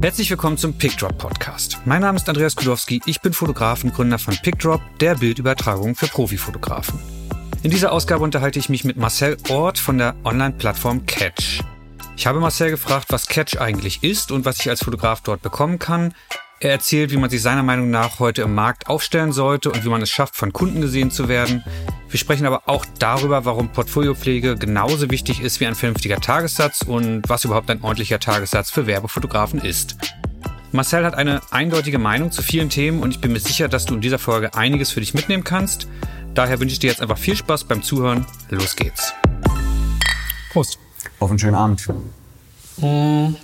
Herzlich willkommen zum PickDrop Podcast. Mein Name ist Andreas Kudowski, ich bin Fotograf und Gründer von PickDrop, der Bildübertragung für Profifotografen. In dieser Ausgabe unterhalte ich mich mit Marcel Ort von der Online-Plattform Catch. Ich habe Marcel gefragt, was Catch eigentlich ist und was ich als Fotograf dort bekommen kann. Er erzählt, wie man sich seiner Meinung nach heute im Markt aufstellen sollte und wie man es schafft, von Kunden gesehen zu werden. Wir sprechen aber auch darüber, warum Portfoliopflege genauso wichtig ist wie ein vernünftiger Tagessatz und was überhaupt ein ordentlicher Tagessatz für Werbefotografen ist. Marcel hat eine eindeutige Meinung zu vielen Themen und ich bin mir sicher, dass du in dieser Folge einiges für dich mitnehmen kannst. Daher wünsche ich dir jetzt einfach viel Spaß beim Zuhören. Los geht's. Prost. Auf einen schönen Abend. Mm.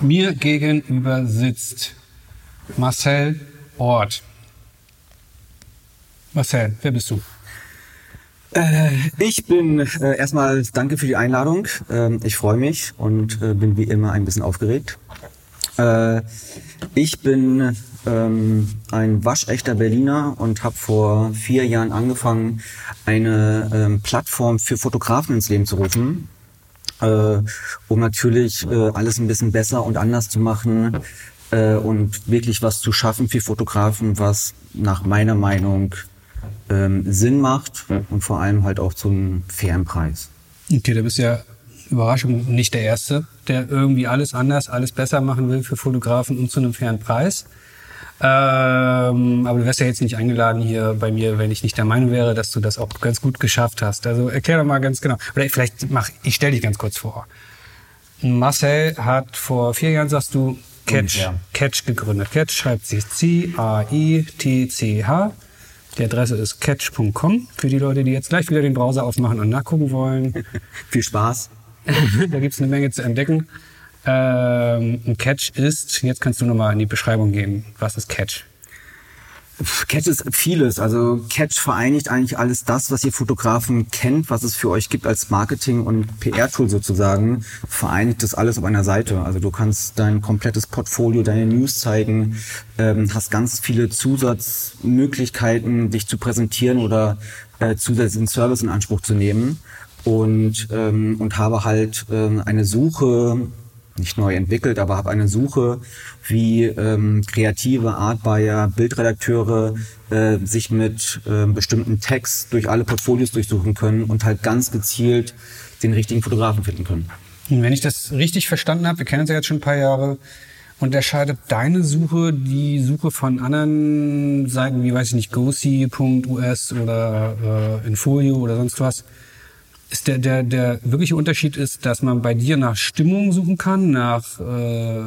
Mir gegenüber sitzt Marcel Ort. Marcel, wer bist du? Äh, ich bin äh, erstmal danke für die Einladung. Ähm, ich freue mich und äh, bin wie immer ein bisschen aufgeregt. Äh, ich bin ähm, ein waschechter Berliner und habe vor vier Jahren angefangen, eine ähm, Plattform für Fotografen ins Leben zu rufen, äh, um natürlich alles ein bisschen besser und anders zu machen und wirklich was zu schaffen für Fotografen, was nach meiner Meinung ähm, Sinn macht und vor allem halt auch zum fairen Preis. Okay, da bist ja Überraschung nicht der Erste, der irgendwie alles anders, alles besser machen will für Fotografen und zu einem fairen Preis. Ähm, aber du wärst ja jetzt nicht eingeladen hier bei mir, wenn ich nicht der Meinung wäre, dass du das auch ganz gut geschafft hast. Also erklär doch mal ganz genau. Oder vielleicht mach, ich stell dich ganz kurz vor. Marcel hat vor vier Jahren, sagst du, Catch. Catch gegründet. Catch schreibt sich C-A-I-T-C-H. Die Adresse ist catch.com für die Leute, die jetzt gleich wieder den Browser aufmachen und nachgucken wollen. Viel Spaß. da gibt's eine Menge zu entdecken. Ähm, ein Catch ist, jetzt kannst du nochmal in die Beschreibung gehen. Was ist Catch? Catch ist vieles. Also Catch vereinigt eigentlich alles das, was ihr Fotografen kennt, was es für euch gibt als Marketing- und PR-Tool sozusagen, vereinigt das alles auf einer Seite. Also du kannst dein komplettes Portfolio, deine News zeigen, ähm, hast ganz viele Zusatzmöglichkeiten, dich zu präsentieren oder äh, zusätzlichen Service in Anspruch zu nehmen. Und, ähm, und habe halt ähm, eine Suche nicht neu entwickelt, aber habe eine Suche, wie ähm, kreative Artbuyer, Bildredakteure äh, sich mit äh, bestimmten Tags durch alle Portfolios durchsuchen können und halt ganz gezielt den richtigen Fotografen finden können. Und wenn ich das richtig verstanden habe, wir kennen uns ja jetzt schon ein paar Jahre, unterscheidet deine Suche die Suche von anderen Seiten, wie weiß ich nicht, gosi.us oder äh, Infolio oder sonst was? Ist der, der, der wirkliche Unterschied ist, dass man bei dir nach Stimmung suchen kann, nach, äh,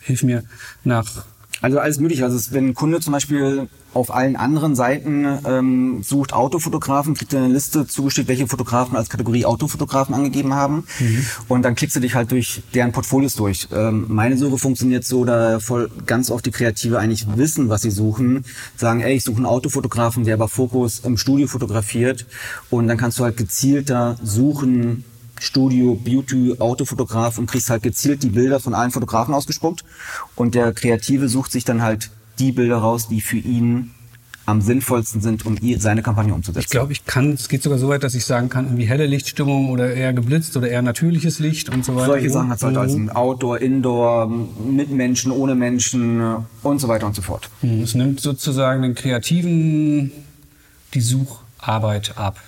hilf mir, nach Also alles mögliche. Also es- wenn ein Kunde zum Beispiel auf allen anderen Seiten ähm, sucht Autofotografen, kriegt er eine Liste zugeschickt, welche Fotografen als Kategorie Autofotografen angegeben haben. Und dann klickst du dich halt durch deren Portfolios durch. Ähm, meine Suche funktioniert so, da voll ganz oft die Kreative eigentlich wissen, was sie suchen. Sagen, ey, ich suche einen Autofotografen, der aber Fokus im Studio fotografiert. Und dann kannst du halt gezielter suchen, Studio, Beauty, Autofotograf und kriegst halt gezielt die Bilder von allen Fotografen ausgespuckt. Und der Kreative sucht sich dann halt die Bilder raus, die für ihn am sinnvollsten sind, um seine Kampagne umzusetzen. Ich glaube, ich kann, es geht sogar so weit, dass ich sagen kann, irgendwie helle Lichtstimmung oder eher geblitzt oder eher natürliches Licht und so weiter. Solche Sachen hat es halt Mhm. als Outdoor, Indoor, mit Menschen, ohne Menschen und so weiter und so fort. Mhm. Es nimmt sozusagen den Kreativen die Sucharbeit ab.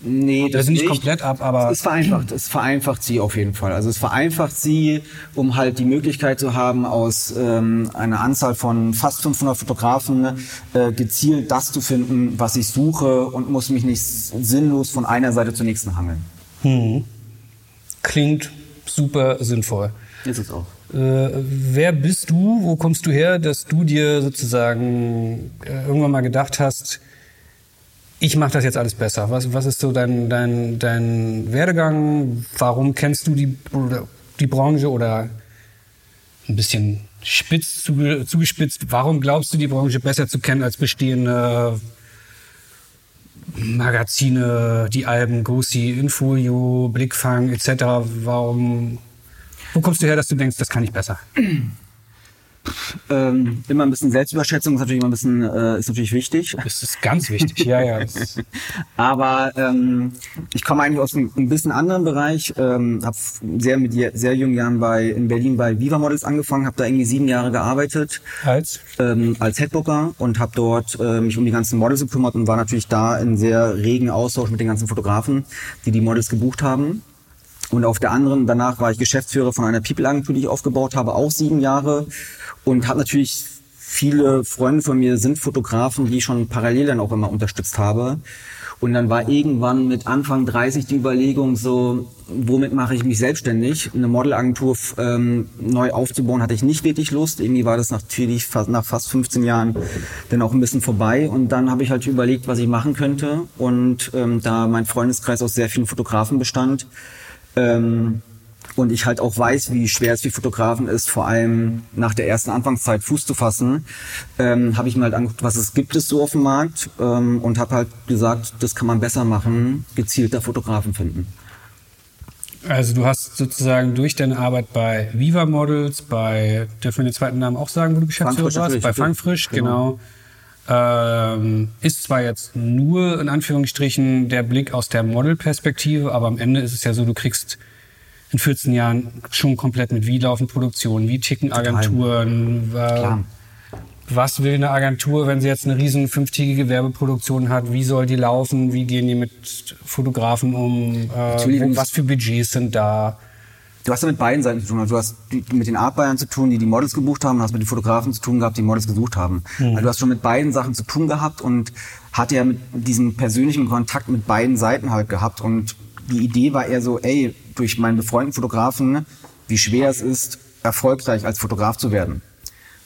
Nee, Das ist nicht komplett ab, aber- es vereinfacht, es vereinfacht sie auf jeden Fall. Also es vereinfacht sie, um halt die Möglichkeit zu haben, aus ähm, einer Anzahl von fast 500 Fotografen äh, gezielt das zu finden, was ich suche und muss mich nicht sinnlos von einer Seite zur nächsten hangeln. Klingt super sinnvoll. Ist es auch. Äh, wer bist du? Wo kommst du her, dass du dir sozusagen äh, irgendwann mal gedacht hast, ich mache das jetzt alles besser? Was, was ist so dein, dein, dein Werdegang? Warum kennst du die, die Branche oder ein bisschen spitz zuge, zugespitzt? Warum glaubst du, die Branche besser zu kennen als bestehende Magazine, die Alben, Gosi, Infolio, Blickfang etc.? Warum? Wo kommst du her, dass du denkst, das kann ich besser? Ähm, immer ein bisschen Selbstüberschätzung ist natürlich immer ein bisschen äh, ist natürlich wichtig. Das ist ganz wichtig, ja, ja. Aber ähm, ich komme eigentlich aus einem ein bisschen anderen Bereich. Ähm, habe sehr mit sehr jungen Jahren bei in Berlin bei Viva Models angefangen, habe da irgendwie sieben Jahre gearbeitet als ähm, als Headbooker und habe dort äh, mich um die ganzen Models gekümmert und war natürlich da in sehr regen Austausch mit den ganzen Fotografen, die die Models gebucht haben. Und auf der anderen, danach war ich Geschäftsführer von einer People-Agentur, die ich aufgebaut habe, auch sieben Jahre. Und habe natürlich viele Freunde von mir sind Fotografen, die ich schon parallel dann auch immer unterstützt habe. Und dann war irgendwann mit Anfang 30 die Überlegung so, womit mache ich mich selbstständig? Eine Modelagentur ähm, neu aufzubauen, hatte ich nicht wirklich Lust. Irgendwie war das natürlich fast, nach fast 15 Jahren dann auch ein bisschen vorbei. Und dann habe ich halt überlegt, was ich machen könnte. Und ähm, da mein Freundeskreis aus sehr vielen Fotografen bestand, ähm, und ich halt auch weiß, wie schwer es für Fotografen ist, vor allem nach der ersten Anfangszeit Fuß zu fassen, ähm, habe ich mir halt angeguckt, was es gibt es so auf dem Markt ähm, und habe halt gesagt, das kann man besser machen, gezielter Fotografen finden. Also du hast sozusagen durch deine Arbeit bei Viva Models, bei, dürfen wir den zweiten Namen auch sagen, wo du Geschäftsführer warst? Bei Fangfrisch, genau. genau. Ähm, ist zwar jetzt nur in Anführungsstrichen der Blick aus der Modelperspektive, aber am Ende ist es ja so, du kriegst in 14 Jahren schon komplett mit, wie laufen Produktionen, wie ticken Agenturen, äh, was will eine Agentur, wenn sie jetzt eine riesen fünftägige Werbeproduktion hat, wie soll die laufen, wie gehen die mit Fotografen um, äh, was für Budgets sind da. Du hast ja mit beiden Seiten zu tun. Also du hast mit den Artbuyern zu tun, die die Models gebucht haben, und hast mit den Fotografen zu tun gehabt, die Models gesucht haben. Mhm. Also du hast schon mit beiden Sachen zu tun gehabt und hat ja mit diesem persönlichen Kontakt mit beiden Seiten halt gehabt und die Idee war eher so, ey, durch meinen befreundeten Fotografen, wie schwer es ist, erfolgreich als Fotograf zu werden.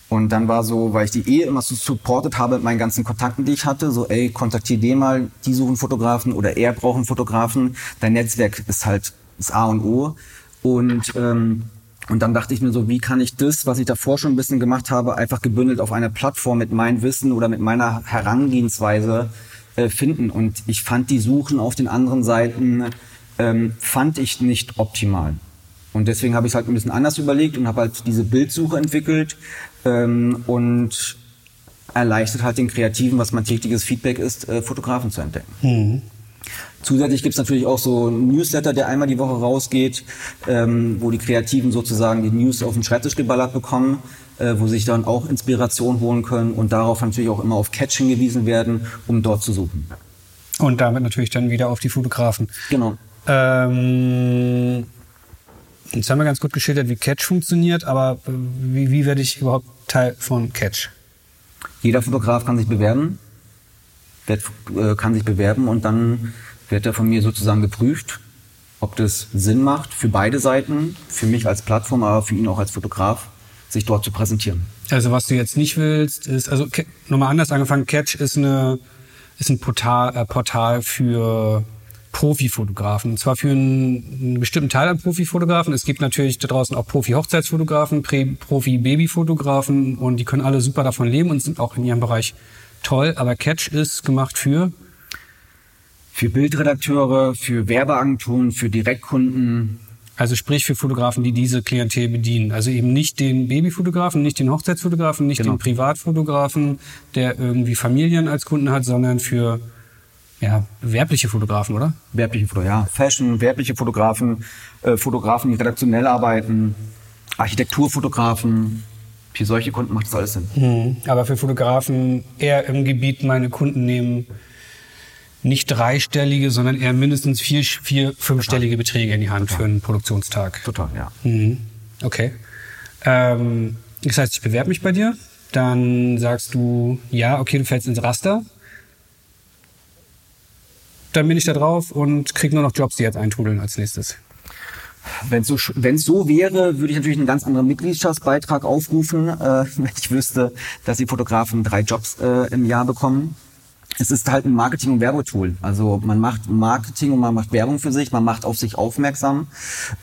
Und dann war so, weil ich die eh immer so supportet habe mit meinen ganzen Kontakten, die ich hatte, so, ey, kontaktier den mal, die suchen Fotografen oder er braucht einen Fotografen. Dein Netzwerk ist halt das A und O. Und, ähm, und dann dachte ich mir so, wie kann ich das, was ich davor schon ein bisschen gemacht habe, einfach gebündelt auf einer Plattform mit meinem Wissen oder mit meiner Herangehensweise äh, finden. Und ich fand die Suchen auf den anderen Seiten ähm, fand ich nicht optimal. Und deswegen habe ich es halt ein bisschen anders überlegt und habe halt diese Bildsuche entwickelt ähm, und erleichtert halt den Kreativen, was mein tägliches Feedback ist, äh, Fotografen zu entdecken. Mhm. Zusätzlich gibt es natürlich auch so ein Newsletter, der einmal die Woche rausgeht, ähm, wo die Kreativen sozusagen die News auf den Schreibtisch geballert bekommen, äh, wo sie sich dann auch Inspiration holen können und darauf natürlich auch immer auf Catch hingewiesen werden, um dort zu suchen. Und damit natürlich dann wieder auf die Fotografen. Genau. Ähm, jetzt haben wir ganz gut geschildert, wie Catch funktioniert, aber wie, wie werde ich überhaupt Teil von Catch? Jeder Fotograf kann sich bewerben, wird, äh, kann sich bewerben und dann wird er von mir sozusagen geprüft, ob das Sinn macht für beide Seiten, für mich als Plattform, aber für ihn auch als Fotograf, sich dort zu präsentieren. Also was du jetzt nicht willst, ist, also nochmal anders angefangen, Catch ist, eine, ist ein Portal, äh, Portal für Profifotografen. Und zwar für einen, einen bestimmten Teil an Profifotografen. Es gibt natürlich da draußen auch Profi-Hochzeitsfotografen, Profi-Babyfotografen und die können alle super davon leben und sind auch in ihrem Bereich toll. Aber Catch ist gemacht für für Bildredakteure, für Werbeagenturen, für Direktkunden. Also sprich für Fotografen, die diese Klientel bedienen. Also eben nicht den Babyfotografen, nicht den Hochzeitsfotografen, nicht genau. den Privatfotografen, der irgendwie Familien als Kunden hat, sondern für ja, werbliche Fotografen, oder? Werbliche Fotografen, ja. Fashion, werbliche Fotografen, äh, Fotografen, die redaktionell arbeiten, Architekturfotografen. Für solche Kunden macht das alles Sinn. Mhm. Aber für Fotografen eher im Gebiet meine Kunden nehmen nicht dreistellige, sondern eher mindestens vier, vier fünfstellige. Beträge in die Hand Total. für einen Produktionstag. Total, ja. Mhm. Okay. Ähm, das heißt, ich bewerbe mich bei dir. Dann sagst du, ja, okay, du fällst ins Raster dann bin ich da drauf und kriege nur noch Jobs, die jetzt eintrudeln als nächstes. Wenn es so, wenn's so wäre, würde ich natürlich einen ganz anderen Mitgliedschaftsbeitrag aufrufen, äh, wenn ich wüsste, dass die Fotografen drei Jobs äh, im Jahr bekommen. Es ist halt ein Marketing- und Werbetool. Also man macht Marketing und man macht Werbung für sich, man macht auf sich aufmerksam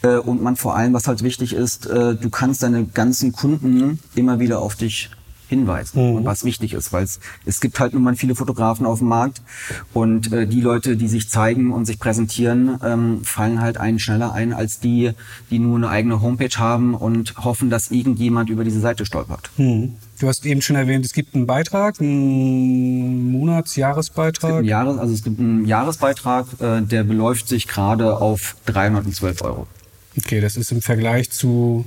äh, und man vor allem, was halt wichtig ist, äh, du kannst deine ganzen Kunden immer wieder auf dich hinweisen und was wichtig ist, weil es, es gibt halt nun mal viele Fotografen auf dem Markt und äh, die Leute, die sich zeigen und sich präsentieren, ähm, fallen halt einen schneller ein als die, die nur eine eigene Homepage haben und hoffen, dass irgendjemand über diese Seite stolpert. Hm. Du hast eben schon erwähnt, es gibt einen Beitrag, einen Monats-, Jahresbeitrag. Ein Jahres, also es gibt einen Jahresbeitrag, äh, der beläuft sich gerade auf 312 Euro. Okay, das ist im Vergleich zu,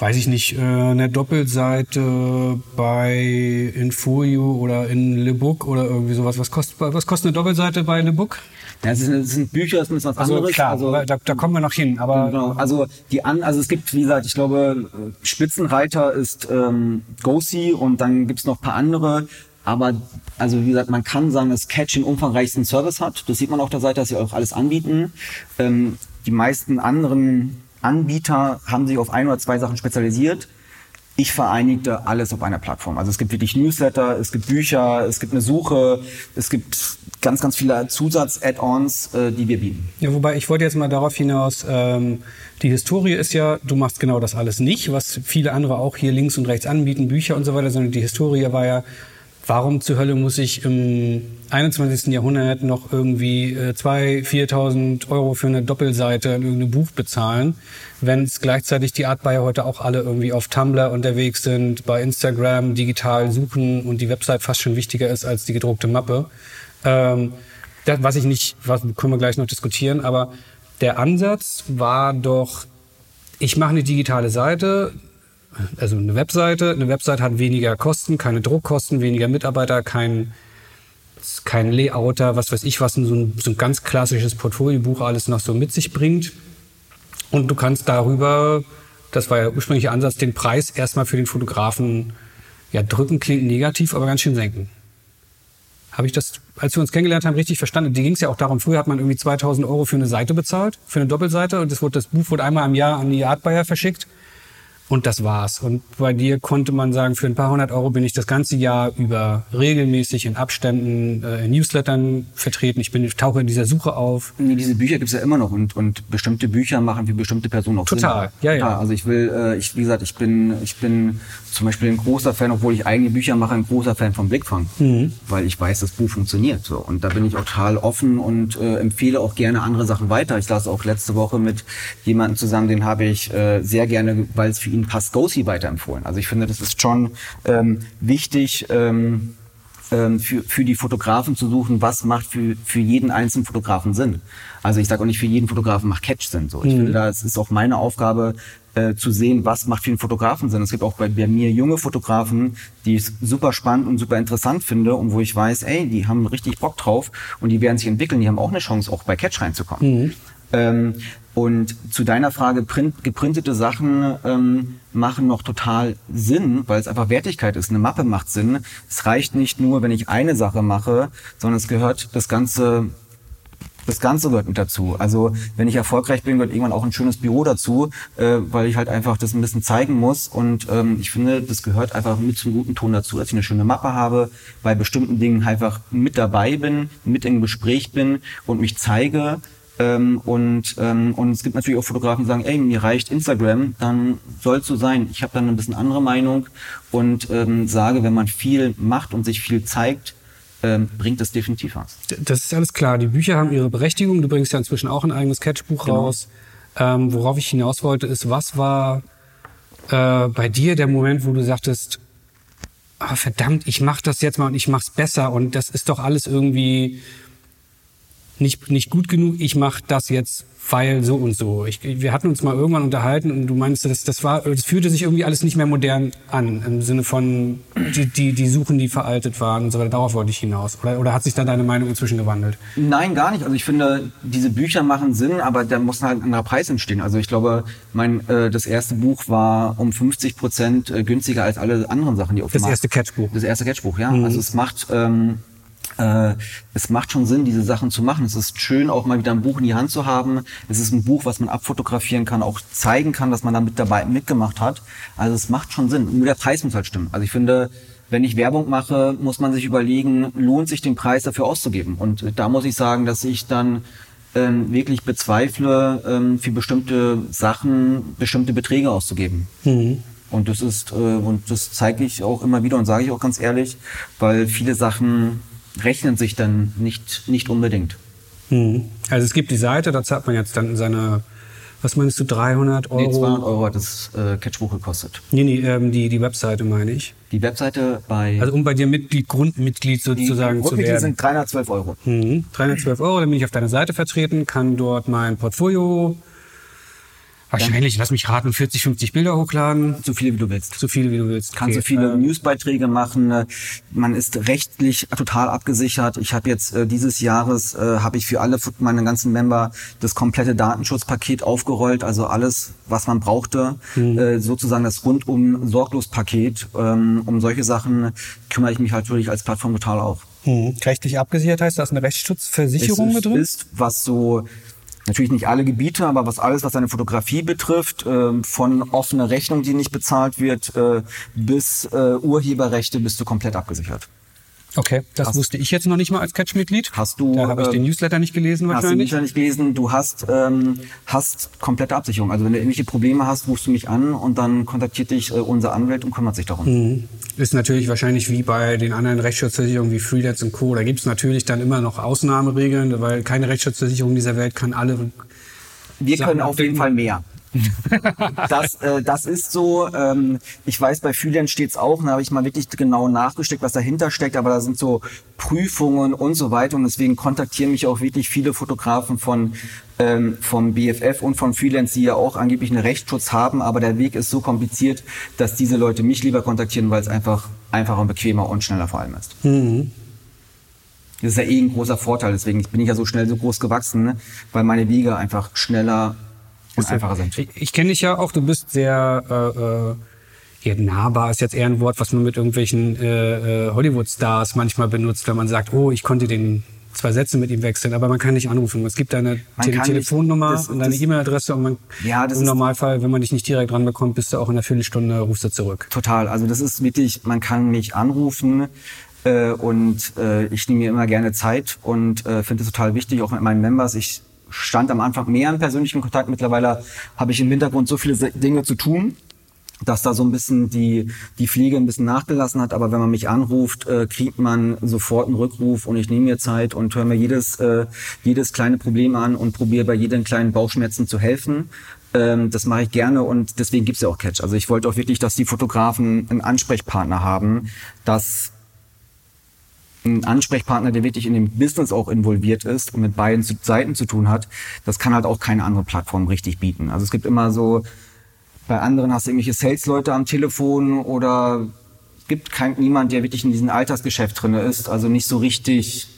weiß ich nicht, äh, einer Doppelseite bei Infolio oder in Le Book oder irgendwie sowas. Was kostet, was kostet eine Doppelseite bei Le Book? Ja, es, sind, Bücher, es ist was Also anderes. klar, also, da, da kommen wir noch hin. Aber Genau, also die an, also es gibt, wie gesagt, ich glaube, Spitzenreiter ist ähm, Gosi und dann gibt's noch paar andere. Aber also wie gesagt, man kann sagen, dass Catch den umfangreichsten Service hat. Das sieht man auf der Seite, dass sie auch alles anbieten. Ähm, die meisten anderen Anbieter haben sich auf ein oder zwei Sachen spezialisiert. Ich vereinigte alles auf einer Plattform. Also es gibt wirklich Newsletter, es gibt Bücher, es gibt eine Suche, es gibt ganz, ganz viele Zusatz-Add-ons, äh, die wir bieten. Ja, wobei ich wollte jetzt mal darauf hinaus, ähm, die Historie ist ja, du machst genau das alles nicht, was viele andere auch hier links und rechts anbieten, Bücher und so weiter, sondern die Historie war ja, warum zur Hölle muss ich im 21. Jahrhundert noch irgendwie äh, 2.000, 4.000 Euro für eine Doppelseite in irgendeinem Buch bezahlen, wenn es gleichzeitig die Art Buyer heute auch alle irgendwie auf Tumblr unterwegs sind, bei Instagram digital suchen und die Website fast schon wichtiger ist als die gedruckte Mappe. Ähm, das, was ich nicht, was können wir gleich noch diskutieren, aber der Ansatz war doch, ich mache eine digitale Seite, also eine Webseite. Eine Webseite hat weniger Kosten, keine Druckkosten, weniger Mitarbeiter, kein, kein Layouter, was weiß ich, was so ein, so ein ganz klassisches Portfoliobuch alles noch so mit sich bringt. Und du kannst darüber, das war ja der ursprüngliche Ansatz, den Preis erstmal für den Fotografen ja drücken, klingt negativ, aber ganz schön senken. Habe ich das, als wir uns kennengelernt haben, richtig verstanden? Die ging es ja auch darum, früher hat man irgendwie 2000 Euro für eine Seite bezahlt, für eine Doppelseite und das, wurde, das Buch wurde einmal im Jahr an die Art Buyer verschickt und das war's. Und bei dir konnte man sagen, für ein paar hundert Euro bin ich das ganze Jahr über regelmäßig in Abständen, äh, in Newslettern vertreten. Ich bin, ich tauche in dieser Suche auf. Nee, diese Bücher gibt's ja immer noch und, und bestimmte Bücher machen für bestimmte Personen auch Total, Sinn. ja, ja. Also ich will, äh, ich, wie gesagt, ich bin, ich bin zum Beispiel ein großer Fan, obwohl ich eigene Bücher mache, ein großer Fan vom Blickfang, Mhm. weil ich weiß, das Buch funktioniert. So und da bin ich auch total offen und äh, empfehle auch gerne andere Sachen weiter. Ich las auch letzte Woche mit jemandem zusammen, den habe ich äh, sehr gerne, weil es für ihn passt, Gosi weiterempfohlen. Also ich finde, das ist schon ähm, wichtig. Ähm, ähm, für, für die Fotografen zu suchen, was macht für, für jeden einzelnen Fotografen Sinn. Also ich sage auch nicht, für jeden Fotografen macht Catch Sinn. So. Ich finde, da es ist auch meine Aufgabe, äh, zu sehen, was macht für den Fotografen Sinn. Es gibt auch bei, bei mir junge Fotografen, die ich super spannend und super interessant finde und wo ich weiß, ey, die haben richtig Bock drauf und die werden sich entwickeln, die haben auch eine Chance, auch bei Catch reinzukommen. Ähm, und zu deiner Frage, print, geprintete Sachen ähm, machen noch total Sinn, weil es einfach Wertigkeit ist. Eine Mappe macht Sinn. Es reicht nicht nur, wenn ich eine Sache mache, sondern es gehört das ganze das Ganze gehört mit dazu. Also wenn ich erfolgreich bin, gehört irgendwann auch ein schönes Büro dazu, äh, weil ich halt einfach das ein bisschen zeigen muss. Und ähm, ich finde, das gehört einfach mit zum guten Ton dazu, dass ich eine schöne Mappe habe, bei bestimmten Dingen einfach mit dabei bin, mit im Gespräch bin und mich zeige. Ähm, und, ähm, und es gibt natürlich auch Fotografen, die sagen, ey, mir reicht Instagram, dann soll es so sein. Ich habe dann ein bisschen andere Meinung und ähm, sage, wenn man viel macht und sich viel zeigt, ähm, bringt das definitiv was. Das ist alles klar. Die Bücher haben ihre Berechtigung. Du bringst ja inzwischen auch ein eigenes Sketchbuch Genau. raus. Ähm, worauf ich hinaus wollte, ist, was war äh, bei dir der Moment, wo du sagtest, ah, verdammt, ich mach das jetzt mal und ich mach's besser und das ist doch alles irgendwie nicht, nicht gut genug, ich mach das jetzt, weil so und so. Ich, wir hatten uns mal irgendwann unterhalten und du meinst, das, das war, das fühlte sich irgendwie alles nicht mehr modern an, im Sinne von die, die, die Suchen, die veraltet waren und so weiter. Darauf wollte ich hinaus. Oder, oder hat sich da deine Meinung inzwischen gewandelt? Nein, gar nicht. Also ich finde, diese Bücher machen Sinn, aber da muss halt ein anderer Preis entstehen. Also ich glaube, mein äh, das erste Buch war um 50 Prozent äh, günstiger als alle anderen Sachen, die auf dem Das Markt- erste Catchbuch. Das erste Catchbuch, ja. Also es macht ähm, äh, es macht schon Sinn, diese Sachen zu machen. Es ist schön, auch mal wieder ein Buch in die Hand zu haben. Es ist ein Buch, was man abfotografieren kann, auch zeigen kann, dass man da mit dabei mitgemacht hat. Also es macht schon Sinn. Nur der Preis muss halt stimmen. Also ich finde, wenn ich Werbung mache, muss man sich überlegen, lohnt sich den Preis dafür auszugeben. Und da muss ich sagen, dass ich dann ähm, wirklich bezweifle, ähm, für bestimmte Sachen bestimmte Beträge auszugeben. Und das ist, äh, und das zeige ich auch immer wieder und sage ich auch ganz ehrlich, weil viele Sachen rechnen sich dann nicht, nicht unbedingt. Mhm. Also es gibt die Seite, da zahlt man jetzt dann seine, was meinst du, 300 Euro? Nee, 200 Euro hat das äh, Catchbuch gekostet. Nee, nee, ähm, die, die Webseite meine ich. Die Webseite bei... Also um bei dir Mitglied, Grundmitglied sozusagen die zu werden. sind 312 Euro. Mhm. 312 Euro, dann bin ich auf deiner Seite vertreten, kann dort mein Portfolio Wahrscheinlich, lass mich raten, 40, 50 Bilder hochladen. So viele wie du willst. So viele wie du willst. Kannst Okay. so viele Ähm, Newsbeiträge machen. Man ist rechtlich total abgesichert. Ich habe jetzt äh, dieses Jahres äh, habe ich für alle meine ganzen Member das komplette Datenschutzpaket aufgerollt, also alles, was man brauchte, äh, sozusagen das rundum sorglos Paket. Ähm, um solche Sachen kümmere ich mich halt wirklich als Plattform total auch. Mhm. Rechtlich abgesichert heißt, da ist eine Rechtsschutzversicherung es mit drin? ist, was so natürlich nicht alle Gebiete, aber was alles, was deine Fotografie betrifft, äh, von offener Rechnung, die nicht bezahlt wird, äh, bis äh, Urheberrechte, bist du komplett abgesichert. Okay, das Hast- wusste ich jetzt noch nicht mal als Catch-Mitglied. Hast du, Da habe ich äh, den Newsletter nicht gelesen Hast du wahrscheinlich. mich ja nicht gelesen, du hast, ähm, hast komplette Absicherung. Also wenn du irgendwelche Probleme hast, rufst du mich an und dann kontaktiert dich äh, unser Anwalt und kümmert sich darum. Mhm. Ist natürlich wahrscheinlich wie bei den anderen Rechtsschutzversicherungen wie Freelance und Co. Da gibt es natürlich dann immer noch Ausnahmeregeln, weil keine Rechtsschutzversicherung dieser Welt kann alle. Wir Sachen können auf jeden. Fall mehr. Das, äh, das ist so. Ähm, ich weiß, bei Freelance steht's auch. Da habe ich mal wirklich genau nachgesteckt, was dahinter steckt. Aber da sind so Prüfungen und so weiter. Und deswegen kontaktieren mich auch wirklich viele Fotografen von ähm, vom BFF und von Freelance, die ja auch angeblich einen Rechtsschutz haben. Aber der Weg ist so kompliziert, dass diese Leute mich lieber kontaktieren, weil es einfach einfacher und bequemer und schneller vor allem ist. Das ist ja eh ein großer Vorteil. Deswegen bin ich ja so schnell so groß gewachsen, ne? weil meine Wege einfach schneller und einfacher sind. Ich, ich kenne dich ja auch, du bist sehr äh, äh, ja, nahbar ist jetzt eher ein Wort, was man mit irgendwelchen äh, äh, Hollywood-Stars manchmal benutzt, wenn man sagt, oh, ich konnte den zwei Sätze mit ihm wechseln, aber man kann nicht anrufen. Es gibt deine Man Tele kann nicht- Telefonnummer das- und deine E-Mail-Adresse und man, Ja, im ist- Normalfall, wenn man dich nicht direkt ranbekommt, bist du auch in einer Viertelstunde, rufst du zurück. Total. Also das ist wirklich, man kann mich anrufen äh, und äh, ich nehme mir immer gerne Zeit und äh, finde es total wichtig, auch mit meinen Members. Ich stand am Anfang mehr in persönlichem Kontakt. Mittlerweile habe ich im Hintergrund so viele Dinge zu tun, dass da so ein bisschen die, die Pflege ein bisschen nachgelassen hat. Aber wenn man mich anruft, äh, kriegt man sofort einen Rückruf und ich nehme mir Zeit und höre mir jedes, äh, jedes kleine Problem an und probiere bei jedem kleinen Bauchschmerzen zu helfen. Ähm, das mache ich gerne und deswegen gibt's ja auch Catch. Also ich wollte auch wirklich, dass die Fotografen einen Ansprechpartner haben, dass ein Ansprechpartner, der wirklich in dem Business auch involviert ist und mit beiden Seiten zu tun hat, das kann halt auch keine andere Plattform richtig bieten. Also es gibt immer so, bei anderen hast du irgendwelche Sales-Leute am Telefon oder es gibt kein, niemand, der wirklich in diesem Altersgeschäft drinne ist. Also nicht so richtig,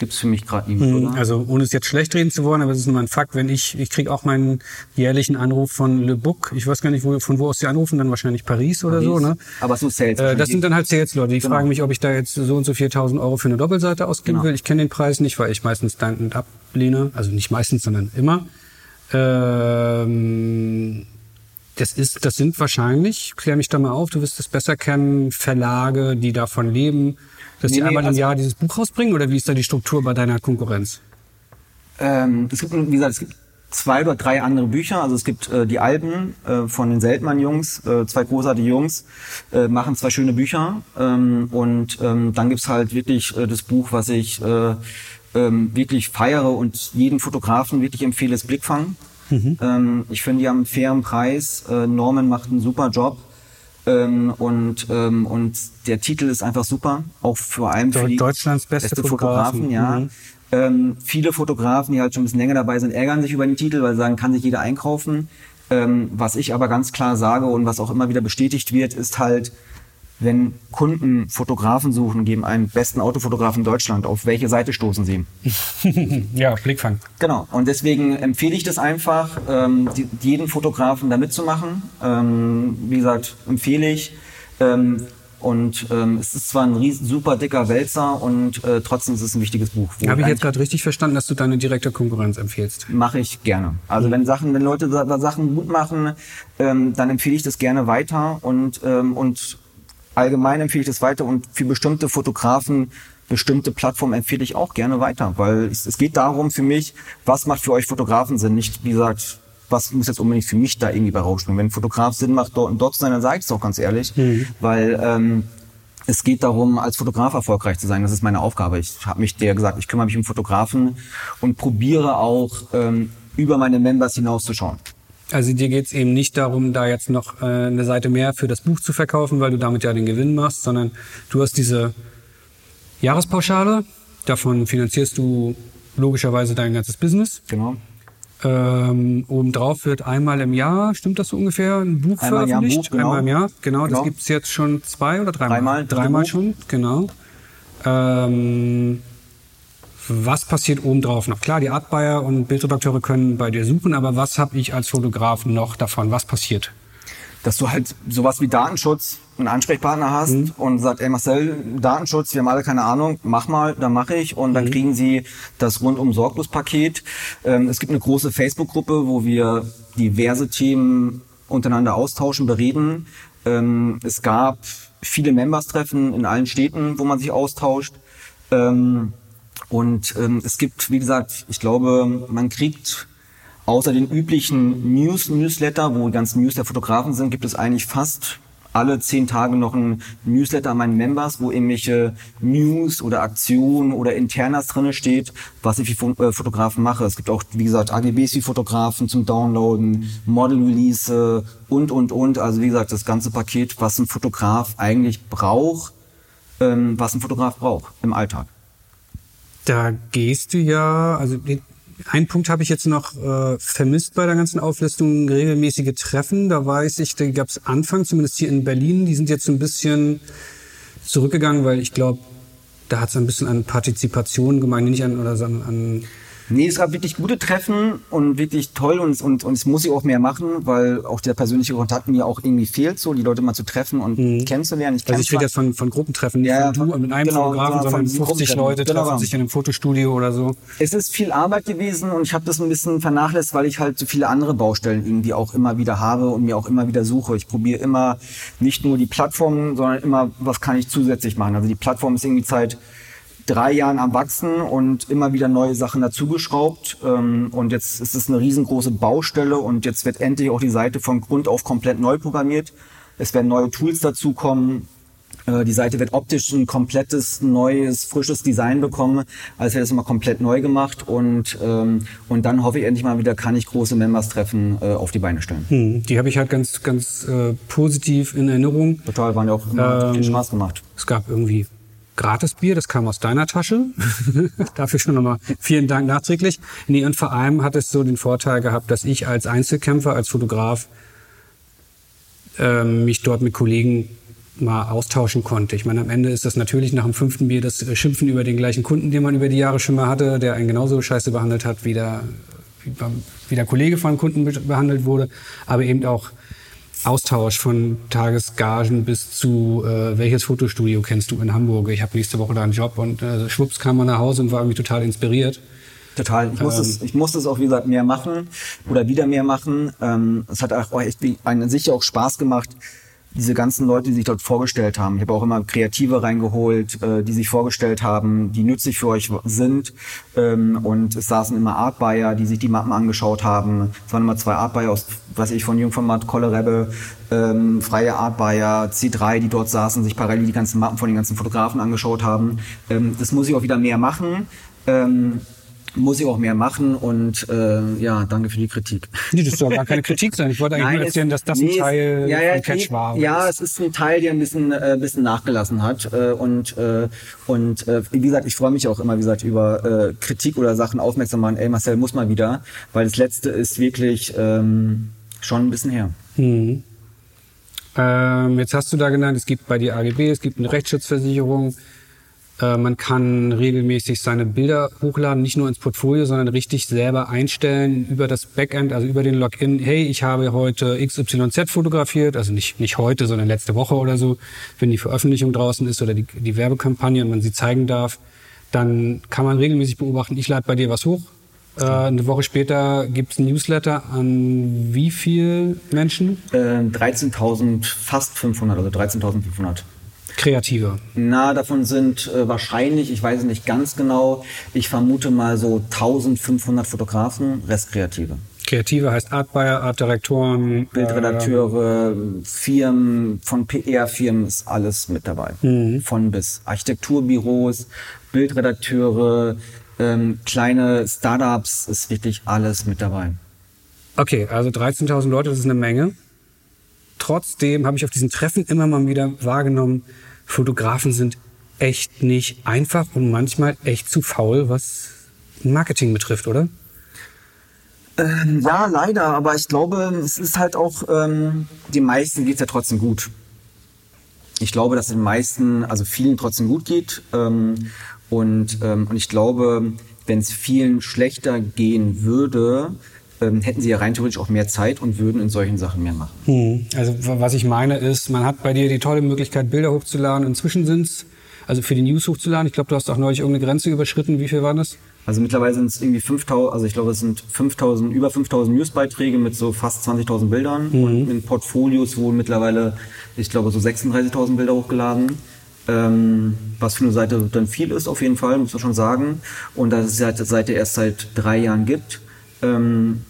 gibt's für mich gerade niemand, oder? Also ohne es jetzt schlecht reden zu wollen, aber es ist nur ein Fakt, wenn ich, ich kriege auch meinen jährlichen Anruf von Le Book. Ich weiß gar nicht, wo, von wo aus sie anrufen, dann wahrscheinlich Paris oder so, ne? Aber so Sales. Äh, das sind dann halt Sales-Leute, die Genau. fragen mich, ob ich da jetzt so und so 4.000 Euro für eine Doppelseite ausgeben Genau. will. Ich kenne den Preis nicht, weil ich meistens dankend ablehne. Also nicht meistens, sondern immer. Ähm, das ist, das sind wahrscheinlich, klär mich da mal auf, du wirst es besser kennen, Verlage, die davon leben, dass Nee, die nee, einmal im also- Jahr dieses Buch rausbringen oder wie ist da die Struktur bei deiner Konkurrenz? Ähm, es gibt, wie gesagt, es gibt zwei oder drei andere Bücher. Also es gibt äh, die Alben äh, von den Seltmann-Jungs, äh, zwei großartige Jungs, äh, machen zwei schöne Bücher. Ähm, und ähm, dann gibt's halt wirklich äh, das Buch, was ich äh, ähm, wirklich feiere und jeden Fotografen wirklich empfehle, ist Blickfang. Ähm, ich finde, die haben einen fairen Preis. Äh, Norman macht einen super Job. Ähm, und, ähm, und der Titel ist einfach super, auch vor allem für die Deutschlands beste Fotografen. ja. Mhm. Ähm, viele Fotografen, die halt schon ein bisschen länger dabei sind, ärgern sich über den Titel, weil sie sagen, kann sich jeder einkaufen. Ähm, was ich aber ganz klar sage und was auch immer wieder bestätigt wird, ist halt, wenn Kunden Fotografen suchen, geben einen besten Autofotografen Deutschland, auf welche Seite stoßen sie? Ja, Blickfang. Genau. Und deswegen empfehle ich das einfach, ähm, die, jeden Fotografen da mitzumachen. Ähm, wie gesagt, empfehle ich. Ähm, und ähm, es ist zwar ein riesen, super dicker Wälzer und äh, trotzdem ist es ein wichtiges Buch. Habe ich jetzt gerade richtig verstanden, dass du deine direkte Konkurrenz empfiehlst? mache ich gerne. Also Mhm. wenn Sachen, wenn Leute da, da Sachen gut machen, ähm, dann empfehle ich das gerne weiter und ähm, und allgemein empfehle ich das weiter und für bestimmte Fotografen bestimmte Plattformen empfehle ich auch gerne weiter, weil es, es geht darum für mich, was macht für euch Fotografen Sinn, nicht wie gesagt was muss jetzt unbedingt für mich da irgendwie bei rausspringen. Wenn ein Fotograf Sinn macht, dort und dort zu sein, dann sage ich es auch ganz ehrlich, mhm. weil ähm, es geht darum, als Fotograf erfolgreich zu sein. Das ist meine Aufgabe. Ich habe mich der gesagt, ich kümmere mich um Fotografen und probiere auch ähm, über meine Members hinauszuschauen. Also dir geht es eben nicht darum, da jetzt noch äh, eine Seite mehr für das Buch zu verkaufen, weil du damit ja den Gewinn machst, sondern du hast diese Jahrespauschale, davon finanzierst du logischerweise dein ganzes Business. Genau. Ähm, obendrauf wird einmal im Jahr, stimmt das so ungefähr, ein Buch einmal veröffentlicht? Buch, genau. Einmal im Jahr, genau. genau. Das gibt's jetzt schon zwei oder dreimal? Dreimal. Dreimal schon, genau. Ähm, was passiert obendrauf noch? Klar, die Artbuyer und Bildredakteure können bei dir suchen, aber was habe ich als Fotograf noch davon? Was passiert? Dass du halt sowas wie Datenschutz einen Ansprechpartner hast mhm. und sagt, ey Marcel, Datenschutz, wir haben alle keine Ahnung, mach mal, dann mache ich und dann mhm. kriegen sie das rundum sorglos Paket. Ähm, es gibt eine große Facebook-Gruppe, wo wir diverse Themen untereinander austauschen, bereden. Ähm, es gab viele Members-Treffen in allen Städten, wo man sich austauscht. Ähm, und ähm, es gibt, wie gesagt, ich glaube, man kriegt außer den üblichen News-Newsletter, wo die ganzen News der Fotografen sind, gibt es eigentlich fast alle zehn Tage noch ein Newsletter an meinen Members, wo irgendwelche News oder Aktionen oder Internas drinne steht, was ich für äh, Fotografen mache. Es gibt auch, wie gesagt, AGBs wie Fotografen zum Downloaden, Model-Release und, und, und. Also wie gesagt, das ganze Paket, was ein Fotograf eigentlich braucht, ähm, was ein Fotograf braucht im Alltag. Da gehst du ja, also ein Punkt habe ich jetzt noch äh, vermisst bei der ganzen Auflistung, regelmäßige Treffen. Da weiß ich, da gab es Anfang, zumindest hier in Berlin, die sind jetzt so ein bisschen zurückgegangen, weil ich glaube, da hat es ein bisschen an Partizipation gemeint, nicht an, oder an, an Nee, es gab wirklich gute Treffen und wirklich toll und, und, und es muss ich auch mehr machen, weil auch der persönliche Kontakt mir auch irgendwie fehlt, so die Leute mal zu treffen und mhm. kennenzulernen. Ich also ich rede jetzt von, von Gruppentreffen, nicht ja, von du und mit einem genau, Fotografen, sondern 50 Leute genau, treffen sich in einem Fotostudio oder so. Es ist viel Arbeit gewesen und ich habe das ein bisschen vernachlässigt, weil ich halt so viele andere Baustellen irgendwie auch immer wieder habe und mir auch immer wieder suche. Ich probiere immer nicht nur die Plattformen, sondern immer, was kann ich zusätzlich machen. Also die Plattform ist irgendwie Zeit drei Jahren am Wachsen und immer wieder neue Sachen dazugeschraubt. Ähm, und jetzt ist es eine riesengroße Baustelle und jetzt wird endlich auch die Seite von Grund auf komplett neu programmiert. Es werden neue Tools dazukommen. Äh, die Seite wird optisch ein komplettes, neues, frisches Design bekommen. Also wird das immer komplett neu gemacht und, ähm, und dann hoffe ich endlich mal wieder, kann ich große Members-Treffen äh, auf die Beine stellen. Hm, die habe ich halt ganz, ganz äh, positiv in Erinnerung. Total, waren ja auch immer ähm, viel Spaß gemacht. Es gab irgendwie Gratisbier, das kam aus deiner Tasche. Dafür schon nochmal vielen Dank nachträglich. Nee, und vor allem hat es so den Vorteil gehabt, dass ich als Einzelkämpfer, als Fotograf äh, mich dort mit Kollegen mal austauschen konnte. Ich meine, am Ende ist das natürlich nach dem fünften Bier das Schimpfen über den gleichen Kunden, den man über die Jahre schon mal hatte, der einen genauso scheiße behandelt hat, wie der, wie der Kollege von Kunden behandelt wurde, aber eben auch Austausch von Tagesgagen bis zu, äh, welches Fotostudio kennst du in Hamburg? Ich habe nächste Woche da einen Job und äh, schwupps kam man nach Hause und war irgendwie total inspiriert. Total. Ich muss ähm, es, ich muss es auch wie gesagt mehr machen oder wieder mehr machen. Ähm, es hat auch echt einen sicher auch Spaß gemacht, diese ganzen Leute, die sich dort vorgestellt haben. Ich habe auch immer Kreative reingeholt, äh, die sich vorgestellt haben, die nützlich für euch sind. Ähm, und es saßen immer Artbuyer, die sich die Mappen angeschaut haben. Es waren immer zwei Artbuyer aus, was ich von Jungformat, Kolle Rebbe, ähm, freie Artbuyer, C3, die dort saßen, sich parallel die ganzen Mappen von den ganzen Fotografen angeschaut haben. Ähm, das muss ich auch wieder mehr machen. Ähm, muss ich auch mehr machen und äh, ja, danke für die Kritik. Nee, das soll gar keine Kritik sein. Ich wollte eigentlich Nein, nur erzählen, dass das nee, ein Teil ja, ja, Catch nee, war. Ja, es ist ein Teil, der ein bisschen, äh, bisschen nachgelassen hat äh, und äh, und äh, wie gesagt, ich freue mich auch immer, wie gesagt, über äh, Kritik oder Sachen aufmerksam machen. Ey, Marcel muss mal wieder, weil das letzte ist wirklich ähm, schon ein bisschen her. Mhm. Ähm, jetzt hast du da genannt, es gibt bei dir AGB, es gibt eine Rechtsschutzversicherung. Äh, man kann regelmäßig seine Bilder hochladen, nicht nur ins Portfolio, sondern richtig selber einstellen über das Backend, also über den Login. Hey, ich habe heute XYZ fotografiert, also nicht, nicht heute, sondern letzte Woche oder so, wenn die Veröffentlichung draußen ist oder die, die Werbekampagne und man sie zeigen darf. Dann kann man regelmäßig beobachten, ich lade bei dir was hoch, äh, eine Woche später gibt es ein Newsletter an wie viel Menschen? Äh, 13.000, fast 500, also 13.500. Kreative? Na, davon sind äh, wahrscheinlich, ich weiß es nicht ganz genau, ich vermute mal so 1500 Fotografen, Rest Kreative. Kreative heißt Art Buyer, Artdirektoren, Bildredakteure, äh, Firmen, von PR-Firmen ist alles mit dabei. Mhm. Von bis Architekturbüros, Bildredakteure, ähm, kleine Startups, ist wirklich alles mit dabei. Okay, also 13.000 Leute, das ist eine Menge. Trotzdem habe ich auf diesen Treffen immer mal wieder wahrgenommen, Fotografen sind echt nicht einfach und manchmal echt zu faul, was Marketing betrifft, oder? Ähm, ja, leider, aber ich glaube, es ist halt auch, ähm, den meisten geht es ja trotzdem gut. Ich glaube, dass den meisten, also vielen trotzdem gut geht. Ähm, und, ähm, und ich glaube, wenn es vielen schlechter gehen würde, ähm, hätten sie ja rein theoretisch auch mehr Zeit und würden in solchen Sachen mehr machen. Hm. Also was ich meine ist, man hat bei dir die tolle Möglichkeit, Bilder hochzuladen. Inzwischen sind es, also für die News hochzuladen, ich glaube, du hast auch neulich irgendeine Grenze überschritten. Wie viel waren das? Also mittlerweile sind es irgendwie 5000, also ich glaube, es sind 5000, über 5000 Newsbeiträge mit so fast 20.000 Bildern mhm. und in Portfolios wurden mittlerweile, ich glaube, so 36.000 Bilder hochgeladen. Ähm, was für eine Seite dann viel ist, auf jeden Fall, muss man schon sagen. Und dass es die Seite erst seit drei Jahren gibt. Ähm,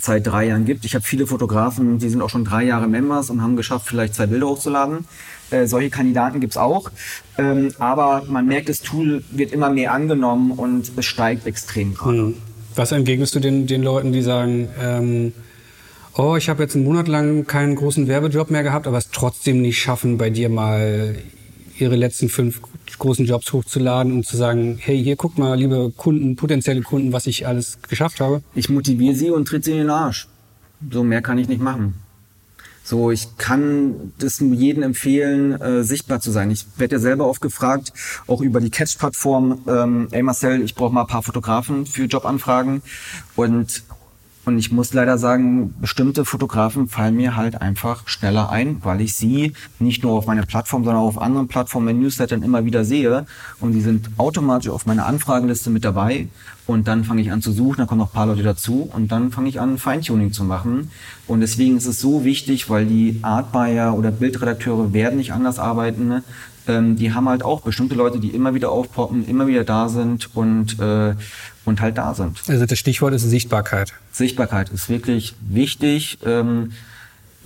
seit drei Jahren gibt. Ich habe viele Fotografen, die sind auch schon drei Jahre Members und haben geschafft, vielleicht zwei Bilder hochzuladen. Äh, solche Kandidaten gibt's auch. Ähm, aber man merkt, das Tool wird immer mehr angenommen und es steigt extrem gerade. Mhm. Was entgegnest du den, den Leuten, die sagen, ähm, oh, ich habe jetzt einen Monat lang keinen großen Werbejob mehr gehabt, aber es trotzdem nicht schaffen, bei dir mal ihre letzten fünf großen Jobs hochzuladen und zu sagen, hey, hier guckt mal, liebe Kunden, potenzielle Kunden, was ich alles geschafft habe? Ich motiviere sie und tritt sie in den Arsch. So mehr kann ich nicht machen. So, ich kann das jedem empfehlen, äh, sichtbar zu sein. Ich werde ja selber oft gefragt, auch über die Catch-Plattform, ähm, ey Marcel, ich brauche mal ein paar Fotografen für Jobanfragen. Und und ich muss leider sagen, bestimmte Fotografen fallen mir halt einfach schneller ein, weil ich sie nicht nur auf meiner Plattform, sondern auch auf anderen Plattformen in Newslettern immer wieder sehe. Und die sind automatisch auf meiner Anfragenliste mit dabei. Und dann fange ich an zu suchen, dann kommen noch ein paar Leute dazu und dann fange ich an, Feintuning zu machen. Und deswegen ist es so wichtig, weil die Artbuyer oder Bildredakteure werden nicht anders arbeiten. Ähm, die haben halt auch bestimmte Leute, die immer wieder aufpoppen, immer wieder da sind und, äh, und halt da sind. Also das Stichwort ist Sichtbarkeit. Sichtbarkeit ist wirklich wichtig. Ähm,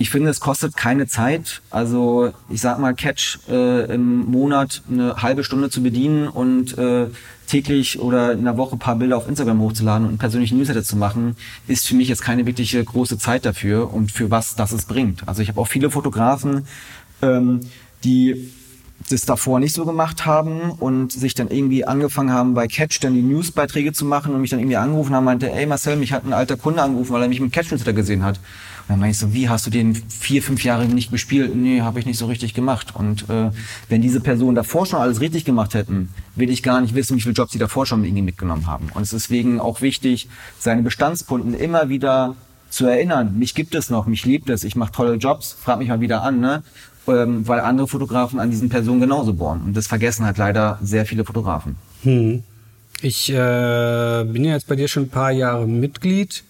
ich finde, es kostet keine Zeit. Also ich sag mal, Catch äh, im Monat eine halbe Stunde zu bedienen und äh, täglich oder in der Woche ein paar Bilder auf Instagram hochzuladen und einen persönlichen Newsletter zu machen, ist für mich jetzt keine wirkliche große Zeit dafür und für was das es bringt. Also ich habe auch viele Fotografen, ähm, die das davor nicht so gemacht haben und sich dann irgendwie angefangen haben, bei Catch dann die Newsbeiträge zu machen und mich dann irgendwie angerufen haben, meinte, ey Marcel, mich hat ein alter Kunde angerufen, weil er mich mit Catch Newsletter gesehen hat. Und dann meinte ich so, wie hast du den vier, fünf Jahre nicht gespielt? Nee, habe ich nicht so richtig gemacht. Und äh, wenn diese Personen davor schon alles richtig gemacht hätten, will ich gar nicht wissen, wie viele Jobs sie davor schon irgendwie mitgenommen haben. Und es ist deswegen auch wichtig, seine Bestandskunden immer wieder zu erinnern, mich gibt es noch, mich liebt es, ich mache tolle Jobs, frag mich mal wieder an, ne? Ähm, weil andere Fotografen an diesen Personen genauso bohren. Und das vergessen halt leider sehr viele Fotografen. Hm. Ich äh, bin ja jetzt bei dir schon ein paar Jahre Mitglied.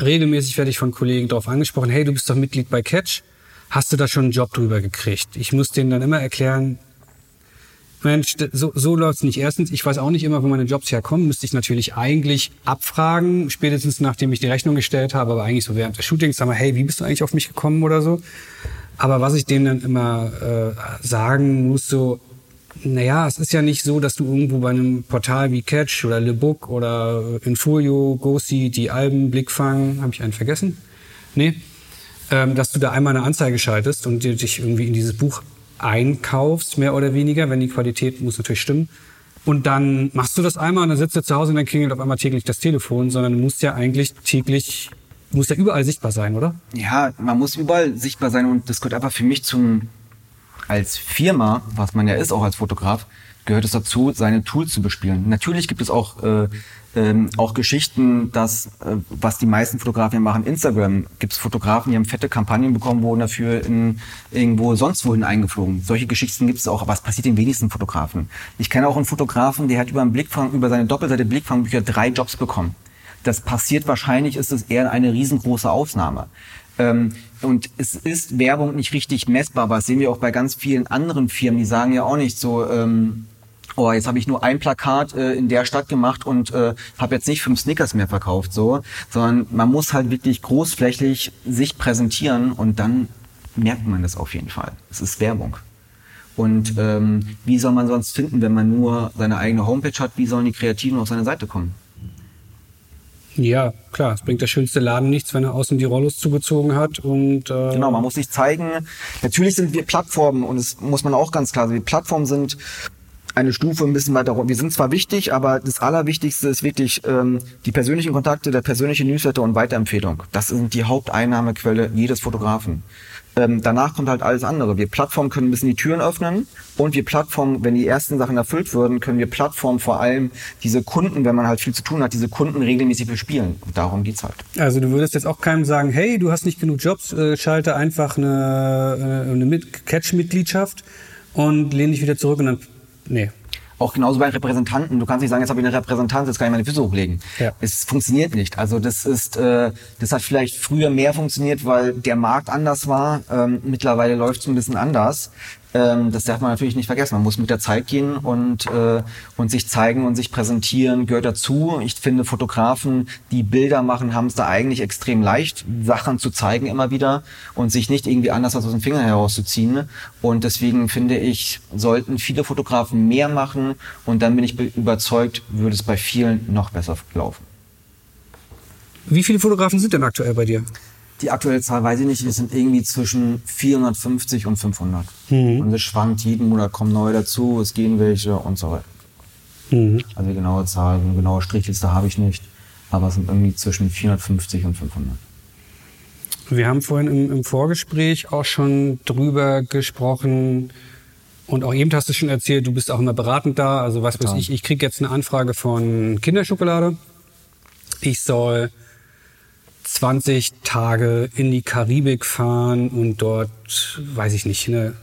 Regelmäßig werde ich von Kollegen darauf angesprochen, hey, du bist doch Mitglied bei Catch. Hast du da schon einen Job drüber gekriegt? Ich muss denen dann immer erklären, Mensch, so, so läuft's nicht. Erstens, ich weiß auch nicht immer, wo meine Jobs herkommen. Müsste ich natürlich eigentlich abfragen, spätestens nachdem ich die Rechnung gestellt habe, aber eigentlich so während des Shootings, sag mal, hey, wie bist du eigentlich auf mich gekommen oder so? Aber was ich denen dann immer äh, sagen muss, so, naja, es ist ja nicht so, dass du irgendwo bei einem Portal wie Catch oder Le Book oder Infolio, Gosi, die Alben, Blickfang, habe ich einen vergessen? Nee. Ähm, dass du da einmal eine Anzeige schaltest und dir dich irgendwie in dieses Buch einkaufst, mehr oder weniger, wenn die Qualität muss natürlich stimmen. Und dann machst du das einmal und dann sitzt du zu Hause und dann klingelt auf einmal täglich das Telefon, sondern du musst ja eigentlich täglich muss ja überall sichtbar sein, oder? Ja, man muss überall sichtbar sein und das gehört einfach für mich zum, als Firma, was man ja ist, auch als Fotograf, gehört es dazu, seine Tools zu bespielen. Natürlich gibt es auch, äh, ähm, auch Geschichten, dass, äh, was die meisten Fotografen machen, Instagram, gibt es Fotografen, die haben fette Kampagnen bekommen, wurden dafür in, irgendwo sonst wohin eingeflogen. Solche Geschichten gibt es auch, aber es passiert den wenigsten Fotografen. Ich kenne auch einen Fotografen, der hat über einen Blickfang, über seine Doppelseite Blickfangbücher drei Jobs bekommen das passiert wahrscheinlich, ist es eher eine riesengroße Ausnahme. Ähm, und es ist Werbung nicht richtig messbar, das sehen wir auch bei ganz vielen anderen Firmen, die sagen ja auch nicht so, ähm, oh, jetzt habe ich nur ein Plakat äh, in der Stadt gemacht und äh, habe jetzt nicht fünf Snickers mehr verkauft, so, sondern man muss halt wirklich großflächig sich präsentieren und dann merkt man das auf jeden Fall. Es ist Werbung. Und ähm, wie soll man sonst finden, wenn man nur seine eigene Homepage hat? Wie sollen die Kreativen auf seine Seite kommen? Ja, klar. Es bringt der schönste Laden nichts, wenn er außen die Rollos zugezogen hat. Und, äh genau, man muss sich zeigen. Natürlich sind wir Plattformen und das muss man auch ganz klar sagen. Die Plattformen sind eine Stufe ein bisschen weiter runter. Wir sind zwar wichtig, aber das Allerwichtigste ist wirklich ähm, die persönlichen Kontakte, der persönliche Newsletter und Weiterempfehlung. Das sind die Haupteinnahmequelle jedes Fotografen. Ähm, danach kommt halt alles andere. Wir Plattformen können ein bisschen die Türen öffnen und wir Plattformen, wenn die ersten Sachen erfüllt würden, können wir Plattformen vor allem diese Kunden, wenn man halt viel zu tun hat, diese Kunden regelmäßig bespielen. Und darum geht's halt. Also du würdest jetzt auch keinem sagen, hey, du hast nicht genug Jobs, äh, schalte einfach eine, äh, eine Catch-Mitgliedschaft und lehne dich wieder zurück und dann Nee. Auch genauso bei Repräsentanten. Du kannst nicht sagen, jetzt habe ich eine Repräsentanz, jetzt kann ich meine Füße hochlegen. Ja. Es funktioniert nicht. Also das ist, äh, das hat vielleicht früher mehr funktioniert, weil der Markt anders war. Ähm, mittlerweile läuft es ein bisschen anders. Ähm, das darf man natürlich nicht vergessen. Man muss mit der Zeit gehen und, äh, und sich zeigen und sich präsentieren, gehört dazu. Ich finde, Fotografen, die Bilder machen, haben es da eigentlich extrem leicht, Sachen zu zeigen immer wieder und sich nicht irgendwie anders aus dem Finger herauszuziehen. Und deswegen finde ich, sollten viele Fotografen mehr machen und dann bin ich überzeugt, würde es bei vielen noch besser laufen. Wie viele Fotografen sind denn aktuell bei dir? Die aktuelle Zahl weiß ich nicht, wir sind irgendwie zwischen 450 und 500. Mhm. Und es schwankt jeden Monat, kommen neue dazu, es gehen welche und so weiter. Mhm. Also die genaue Zahl, eine genaue Strichliste habe ich nicht, aber es sind irgendwie zwischen 450 und 500. Wir haben vorhin im, im Vorgespräch auch schon drüber gesprochen, und auch eben hast du schon erzählt, du bist auch immer beratend da. Also was weiß ich, ich kriege jetzt eine Anfrage von Kinderschokolade. Ich soll 20 Tage in die Karibik fahren und dort, weiß ich nicht, eine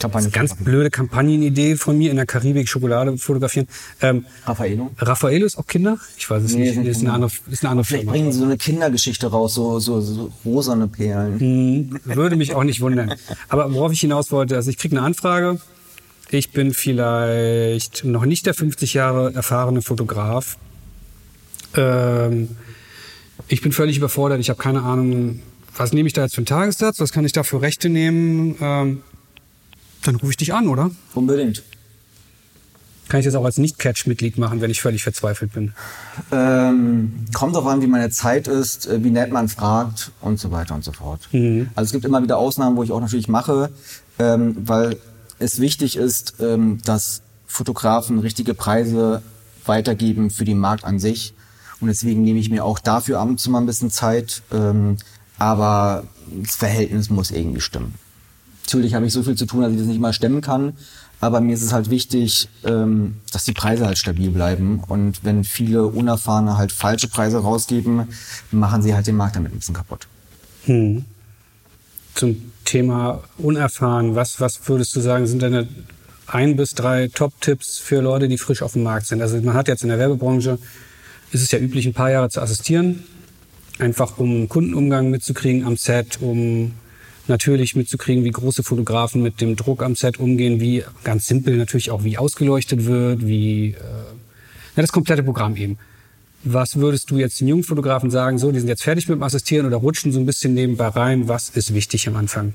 Kampagne ganz blöde Kampagnenidee von mir in der Karibik Schokolade fotografieren. Ähm, Raffaello? Raffaello ist auch Kinder? Ich weiß es nee, nicht. Ist eine andere, ist eine andere Vielleicht Firma. bringen sie so eine Kindergeschichte raus, so, so, so rosane Perlen. Hm, würde mich auch nicht wundern. Aber worauf ich hinaus wollte, also ich kriege eine Anfrage. Ich bin vielleicht noch nicht der 50 Jahre erfahrene Fotograf. Ähm, ich bin völlig überfordert. Ich habe keine Ahnung, was nehme ich da jetzt für einen Tagessatz? Was kann ich da für Rechte nehmen? Ähm, dann rufe ich dich an, oder? Unbedingt. Kann ich das auch als Nicht-Catch-Mitglied machen, wenn ich völlig verzweifelt bin? Ähm, kommt darauf an, wie meine Zeit ist, äh, wie nett man fragt und so weiter und so fort. Mhm. Also es gibt immer wieder Ausnahmen, wo ich auch natürlich mache, ähm, weil es wichtig ist, ähm, dass Fotografen richtige Preise weitergeben für den Markt an sich und deswegen nehme ich mir auch dafür ab und zu mal ein bisschen Zeit. Ähm, aber das Verhältnis muss irgendwie stimmen. Natürlich habe ich so viel zu tun, dass ich das nicht mal stemmen kann. Aber mir ist es halt wichtig, ähm, dass die Preise halt stabil bleiben. Und wenn viele Unerfahrene halt falsche Preise rausgeben, machen sie halt den Markt damit ein bisschen kaputt. Hm. Zum Thema unerfahren, was, was würdest du sagen, sind deine ein bis drei Top-Tipps für Leute, die frisch auf dem Markt sind? Also man hat jetzt in der Werbebranche ist es ja üblich, ein paar Jahre zu assistieren, einfach um Kundenumgang mitzukriegen am Set, um natürlich mitzukriegen, wie große Fotografen mit dem Druck am Set umgehen, wie ganz simpel natürlich auch wie ausgeleuchtet wird, wie äh, ja, das komplette Programm eben. Was würdest du jetzt den jungen Fotografen sagen, so, die sind jetzt fertig mit dem Assistieren oder rutschen so ein bisschen nebenbei rein? Was ist wichtig am Anfang?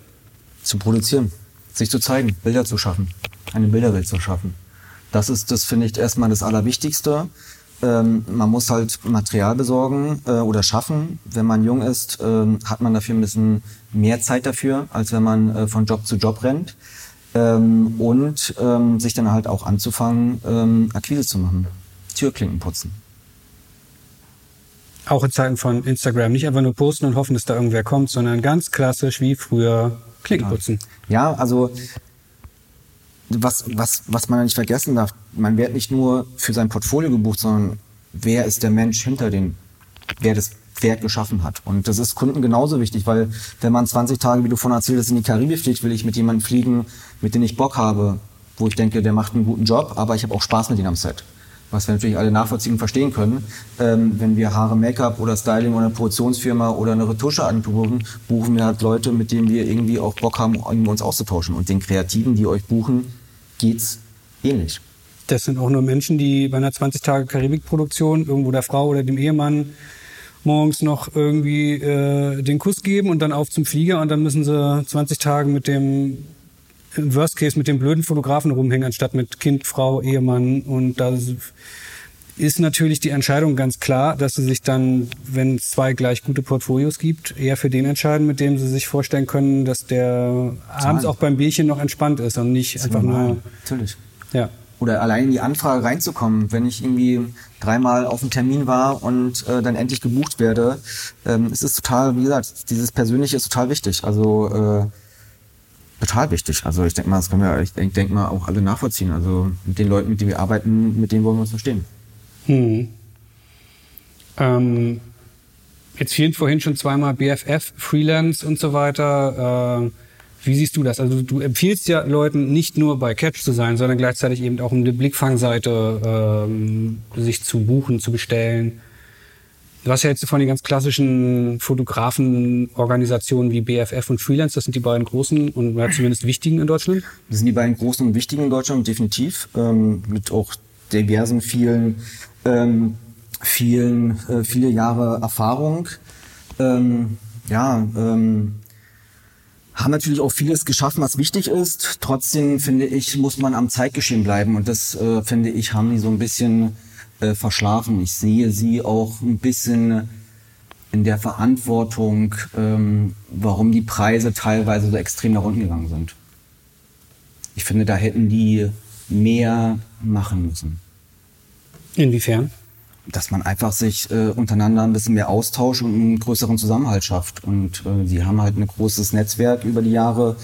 Zu produzieren, sich zu zeigen, Bilder zu schaffen, eine Bilderwelt zu schaffen. Das ist, das finde ich erstmal das Allerwichtigste. Ähm, man muss halt Material besorgen äh, oder schaffen. Wenn man jung ist, ähm, hat man dafür ein bisschen mehr Zeit dafür, als wenn man äh, von Job zu Job rennt. Ähm, und ähm, sich dann halt auch anzufangen, ähm, Akquise zu machen. Türklinken putzen. Auch in Zeiten von Instagram. Nicht einfach nur posten und hoffen, dass da irgendwer kommt, sondern ganz klassisch wie früher Klinken putzen. Ja, also was, was, was man nicht vergessen darf, man wird nicht nur für sein Portfolio gebucht, sondern wer ist der Mensch hinter dem, wer das Werk geschaffen hat. Und das ist Kunden genauso wichtig, weil wenn man 20 Tage, wie du vorhin erzählt hast, in die Karibik fliegt, will ich mit jemandem fliegen, mit dem ich Bock habe, wo ich denke, der macht einen guten Job, aber ich habe auch Spaß mit ihm am Set. Was wir natürlich alle nachvollziehen und verstehen können. Ähm, wenn wir Haare, Make-up oder Styling oder eine Produktionsfirma oder eine Retuscheagentur buchen, buchen wir halt Leute, mit denen wir irgendwie auch Bock haben, uns auszutauschen. Und den Kreativen, die euch buchen, geht's ähnlich. Das sind auch nur Menschen, die bei einer 20-Tage-Karibik-Produktion irgendwo der Frau oder dem Ehemann morgens noch irgendwie äh, den Kuss geben und dann auf zum Flieger und dann müssen sie 20 Tage mit dem im Worst Case mit dem blöden Fotografen rumhängen, anstatt mit Kind, Frau, Ehemann. Und da ist natürlich die Entscheidung ganz klar, dass sie sich dann, wenn es zwei gleich gute Portfolios gibt, eher für den entscheiden, mit dem sie sich vorstellen können, dass der abends auch beim Bierchen noch entspannt ist und nicht einfach normal. nur. Natürlich. Ja. Oder allein in die Anfrage reinzukommen, wenn ich irgendwie dreimal auf einen Termin war und äh, dann endlich gebucht werde, ähm, es ist total, wie gesagt, dieses Persönliche ist total wichtig. Also äh, total wichtig. Also ich denke mal, das können wir, ich denke denk mal auch alle nachvollziehen. Also mit den Leuten, mit denen wir arbeiten, mit denen wollen wir uns verstehen. Hm. Ähm, jetzt fielen vorhin schon zweimal BFF, Freelance und so weiter. Äh, wie siehst du das? Also du empfiehlst ja Leuten nicht nur bei Catch zu sein, sondern gleichzeitig eben auch eine Blickfangseite ähm, sich zu buchen, zu bestellen. Du hast ja jetzt von den ganz klassischen Fotografenorganisationen wie BFF und Freelance, das sind die beiden großen und zumindest wichtigen in Deutschland? Das sind die beiden großen und wichtigen in Deutschland, definitiv. Ähm, mit auch diversen, vielen, ähm, vielen, äh, viele Jahre Erfahrung. Ähm, ja, ähm, haben natürlich auch vieles geschaffen, was wichtig ist. Trotzdem finde ich, muss man am Zeitgeschehen bleiben und das äh, finde ich, haben die so ein bisschen äh, verschlafen. Ich sehe sie auch ein bisschen in der Verantwortung, ähm, warum die Preise teilweise so extrem nach unten gegangen sind. Ich finde, da hätten die mehr machen müssen. Inwiefern? Dass man einfach sich äh, untereinander ein bisschen mehr austauscht und einen größeren Zusammenhalt schafft. Und äh, sie haben halt ein großes Netzwerk über die Jahre,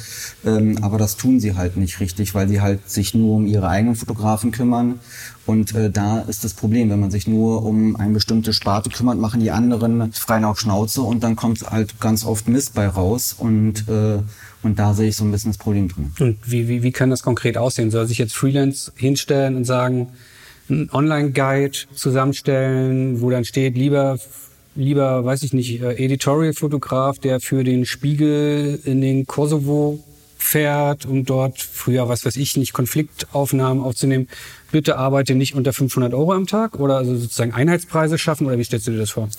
ähm, aber das tun sie halt nicht richtig, weil sie halt sich nur um ihre eigenen Fotografen kümmern. Und äh, da ist das Problem, wenn man sich nur um eine bestimmte Sparte kümmert, machen die anderen frei auf Schnauze und dann kommt halt ganz oft Mist bei raus. Und äh, und da sehe ich so ein bisschen das Problem drin. Und wie, wie, wie kann das konkret aussehen? Soll sich jetzt Freelance hinstellen und sagen, einen Online-Guide zusammenstellen, wo dann steht, lieber lieber, weiß ich nicht, äh, Editorial-Fotograf, der für den Spiegel in den Kosovo fährt, um dort früher, was weiß ich, nicht Konfliktaufnahmen aufzunehmen. Bitte arbeite nicht unter 500 Euro am Tag oder also sozusagen Einheitspreise schaffen oder wie stellst du dir das vor?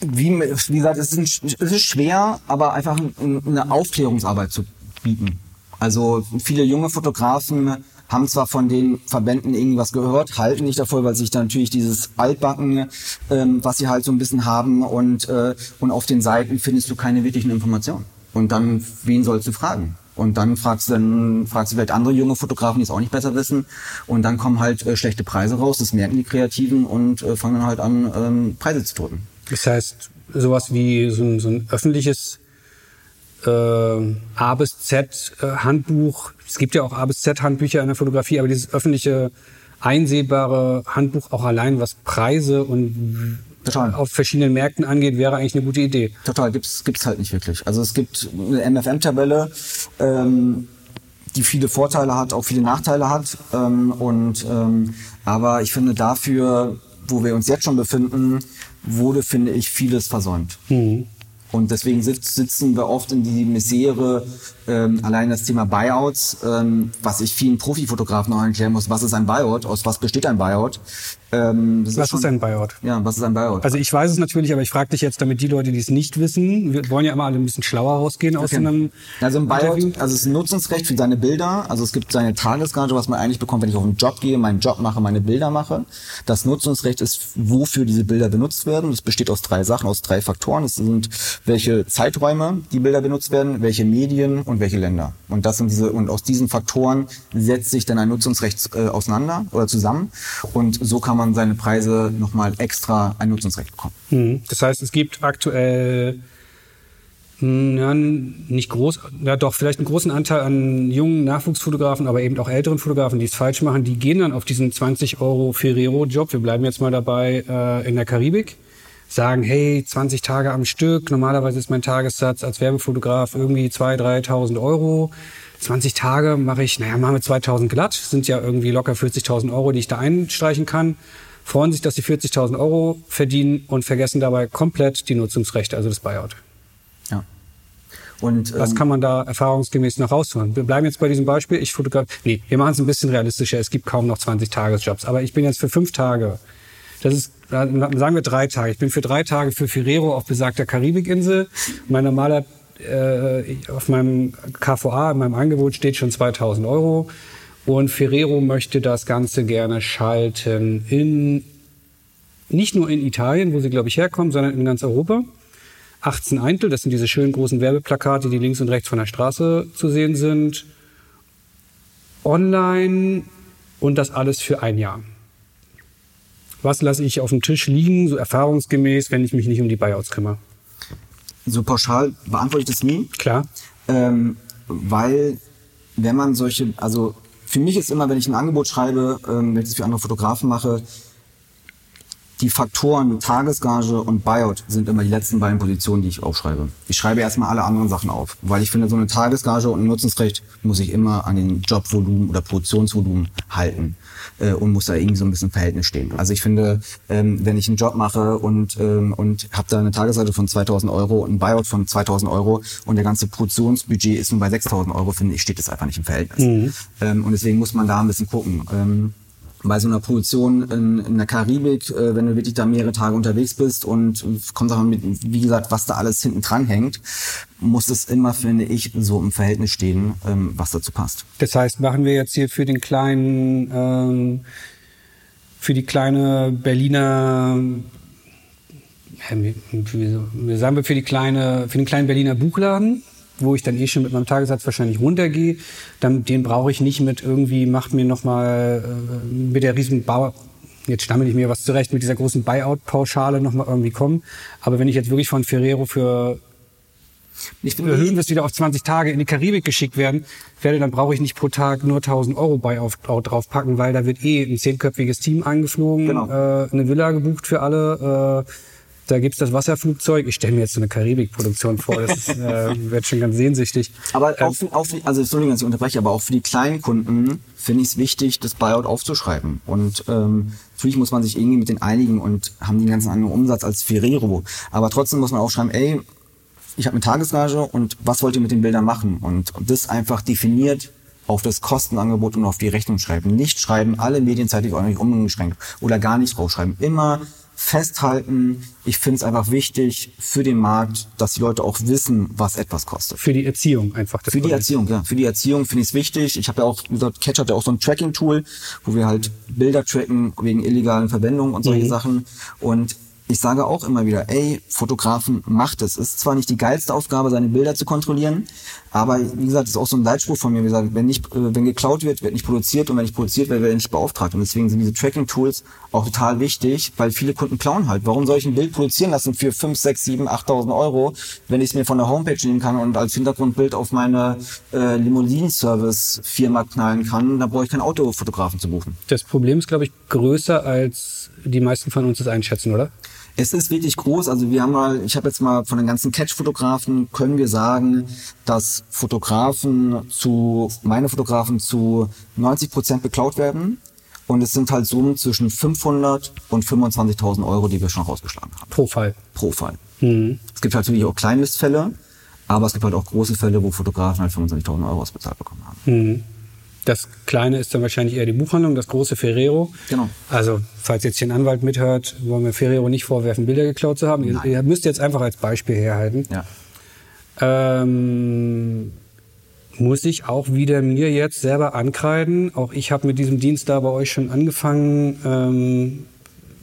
Wie, wie gesagt, es ist, es ist schwer, aber einfach eine Aufklärungsarbeit zu bieten. Also viele junge Fotografen haben zwar von den Verbänden irgendwas gehört, halten nicht davor, weil sich da natürlich dieses Altbacken, ähm, was sie halt so ein bisschen haben und, äh, und auf den Seiten findest du keine wirklichen Informationen. Und dann, wen sollst du fragen? Und dann fragst du dann fragst du vielleicht andere junge Fotografen, die es auch nicht besser wissen. Und dann kommen halt äh, schlechte Preise raus. Das merken die Kreativen und äh, fangen dann halt an, ähm, Preise zu drücken. Das heißt, sowas wie so ein, so ein öffentliches äh, A bis Z äh, Handbuch. Es gibt ja auch A bis Z Handbücher in der Fotografie, aber dieses öffentliche einsehbare Handbuch auch allein, was Preise und Total. auf verschiedenen Märkten angeht, wäre eigentlich eine gute Idee. Total, gibt's gibt's halt nicht wirklich. Also es gibt eine MFM-Tabelle, ähm, die viele Vorteile hat, auch viele Nachteile hat. Ähm, und ähm, aber ich finde dafür, wo wir uns jetzt schon befinden, wurde, finde ich, vieles versäumt. Mhm. Und deswegen sitzen wir oft in die Misere, ähm, allein das Thema Buyouts, ähm, was ich vielen Profifotografen noch erklären muss, was ist ein Buyout, aus was besteht ein Buyout. Ähm, was ist, schon, ist, ein Buyout? Ja, was ist ein Buyout? Also ich weiß es natürlich, aber ich frage dich jetzt, damit die Leute, die es nicht wissen, wir wollen ja immer alle ein bisschen schlauer rausgehen aus okay. einem Also ein Buyout, Interview. also es ist ein Nutzungsrecht für seine Bilder, also es gibt seine Tagesgage, was man eigentlich bekommt, wenn ich auf einen Job gehe, meinen Job mache, meine Bilder mache. Das Nutzungsrecht ist, wofür diese Bilder benutzt werden. Das besteht aus drei Sachen, aus drei Faktoren. Es sind welche Zeiträume die Bilder benutzt werden, welche Medien und welche Länder. Und das sind diese und aus diesen Faktoren setzt sich dann ein Nutzungsrecht äh, auseinander oder zusammen und so kann man seine Preise nochmal extra ein Nutzungsrecht bekommen. Mhm. Das heißt, es gibt aktuell hm, ja, nicht groß, ja doch, vielleicht einen großen Anteil an jungen Nachwuchsfotografen, aber eben auch älteren Fotografen, die es falsch machen, die gehen dann auf diesen 20 Euro Ferrero-Job, wir bleiben jetzt mal dabei, äh, in der Karibik sagen, hey, 20 Tage am Stück, normalerweise ist mein Tagessatz als Werbefotograf irgendwie 2.000, 3.000 Euro. 20 Tage mache ich, naja, machen wir 2.000 glatt, sind ja irgendwie locker 40.000 Euro, die ich da einstreichen kann. Freuen sich, dass sie 40.000 Euro verdienen und vergessen dabei komplett die Nutzungsrechte, also das Buyout. Ja. Und, Was ähm, kann man da erfahrungsgemäß noch rausholen? Wir bleiben jetzt bei diesem Beispiel. Ich fotografiere. Nee, wir machen es ein bisschen realistischer. Es gibt kaum noch 20 Tagesjobs. Aber ich bin jetzt für fünf Tage. Das ist, sagen wir drei Tage. Ich bin für drei Tage für Ferrero auf besagter Karibikinsel. Mein normaler, äh, auf meinem KVA, in meinem Angebot steht schon 2000 Euro. Und Ferrero möchte das Ganze gerne schalten in, nicht nur in Italien, wo sie, glaube ich, herkommen, sondern in ganz Europa. 18 Eintel, das sind diese schönen großen Werbeplakate, die links und rechts von der Straße zu sehen sind. Online und das alles für ein Jahr. Was lasse ich auf dem Tisch liegen, so erfahrungsgemäß, wenn ich mich nicht um die Buyouts kümmere? so pauschal beantworte ich das nie. Klar. Ähm, weil wenn man solche, also für mich ist immer, wenn ich ein Angebot schreibe, ähm, wenn ich das für andere Fotografen mache, die Faktoren Tagesgage und Buyout sind immer die letzten beiden Positionen, die ich aufschreibe. Ich schreibe erstmal alle anderen Sachen auf, weil ich finde, so eine Tagesgage und ein Nutzungsrecht muss ich immer an den Jobvolumen oder Produktionsvolumen halten äh, und muss da irgendwie so ein bisschen Verhältnis stehen. Also ich finde, ähm, wenn ich einen Job mache und ähm, und habe da eine Tagesrate von 2.000 Euro und ein Buyout von 2.000 Euro und der ganze Produktionsbudget ist nur bei 6.000 Euro, finde ich, steht das einfach nicht im Verhältnis. Ähm, und deswegen muss man da ein bisschen gucken. Ähm, bei so einer Produktion in, in der Karibik, äh, wenn du wirklich da mehrere Tage unterwegs bist und kommt auch mit, wie gesagt, was da alles hinten dran hängt, muss es immer, finde ich, so im Verhältnis stehen, ähm, was dazu passt. Das heißt, machen wir jetzt hier für den kleinen, ähm, für die kleine Berliner, wie sagen wir für die kleine, für den kleinen Berliner Buchladen, wo ich dann eh schon mit meinem Tagessatz wahrscheinlich runtergehe, dann den brauche ich nicht mit irgendwie macht mir noch mal äh, mit der riesen Bau jetzt stammel ich mir was zurecht mit dieser großen Buyout-Pauschale noch mal irgendwie kommen. Aber wenn ich jetzt wirklich von Ferrero für Ich finde, erhöhen es wieder auf 20 Tage in die Karibik geschickt werden, werde, dann brauche ich nicht pro Tag nur 1000 Euro bei auf, draufpacken, weil da wird eh ein zehnköpfiges Team angeflogen, Genau. äh, eine Villa gebucht für alle. Äh, da gibt's das Wasserflugzeug. Ich stelle mir jetzt so eine Karibikproduktion vor. Das ist, äh, wird schon ganz sehnsüchtig. Aber auch, für, auch für, also Entschuldigung, dass ich unterbreche, aber auch für die kleinen Kunden finde ich es wichtig, das Buyout aufzuschreiben. Und ähm, natürlich muss man sich irgendwie mit den einigen und haben den ganzen anderen Umsatz als Ferrero. Aber trotzdem muss man auch schreiben, ey, ich habe eine Tagesgage und was wollt ihr mit den Bildern machen? Und das einfach definiert auf das Kostenangebot und auf die Rechnung schreiben. Nicht schreiben, alle medienzeitig euch unbeschränkt oder gar nicht draufschreiben. Immer festhalten. Ich finde es einfach wichtig für den Markt, dass die Leute auch wissen, was etwas kostet. Für die Erziehung einfach. Für die. Erziehung, ja. Für die Erziehung finde ich es wichtig. Ich habe ja auch, wie gesagt, Catch hat ja auch so ein Tracking-Tool, wo wir halt Bilder tracken wegen illegalen Verwendungen und solche Sachen. Und ich sage auch immer wieder, ey, Fotografen, macht es. Ist zwar nicht die geilste Aufgabe, seine Bilder zu kontrollieren, aber wie gesagt, ist auch so ein Leitspruch von mir, wie gesagt, wenn nicht, äh, wenn geklaut wird, wird nicht produziert und wenn nicht produziert wird, wird nicht beauftragt. Und deswegen sind diese Tracking-Tools auch total wichtig, weil viele Kunden klauen halt. Warum soll ich ein Bild produzieren lassen für 5, 6, 7, 8.000 Euro, wenn ich es mir von der Homepage nehmen kann und als Hintergrundbild auf meine äh, Limousinen-Service-Firma knallen kann, da brauche ich keinen Autofotografen zu buchen. Das Problem ist, glaube ich, größer als die meisten von uns es einschätzen, oder? Es ist wirklich groß. Also wir haben mal, ich habe jetzt mal von den ganzen Catch-Fotografen können wir sagen, dass Fotografen zu, meine Fotografen zu 90 Prozent beklaut werden. Und es sind halt Summen zwischen 500 und 25.000 Euro, die wir schon rausgeschlagen haben. Pro Fall. Pro Fall. Es gibt natürlich auch Kleinmistfälle, aber es gibt halt auch große Fälle, wo Fotografen halt 25.000 Euro ausbezahlt bekommen haben. Das kleine ist dann wahrscheinlich eher die Buchhandlung, das große Ferrero. Genau. Also, falls jetzt hier ein Anwalt mithört, wollen wir Ferrero nicht vorwerfen, Bilder geklaut zu haben. Ihr, ihr müsst jetzt einfach als Beispiel herhalten. Ja. Ähm, muss ich auch wieder mir jetzt selber ankreiden. Auch ich habe mit diesem Dienst da bei euch schon angefangen, ähm,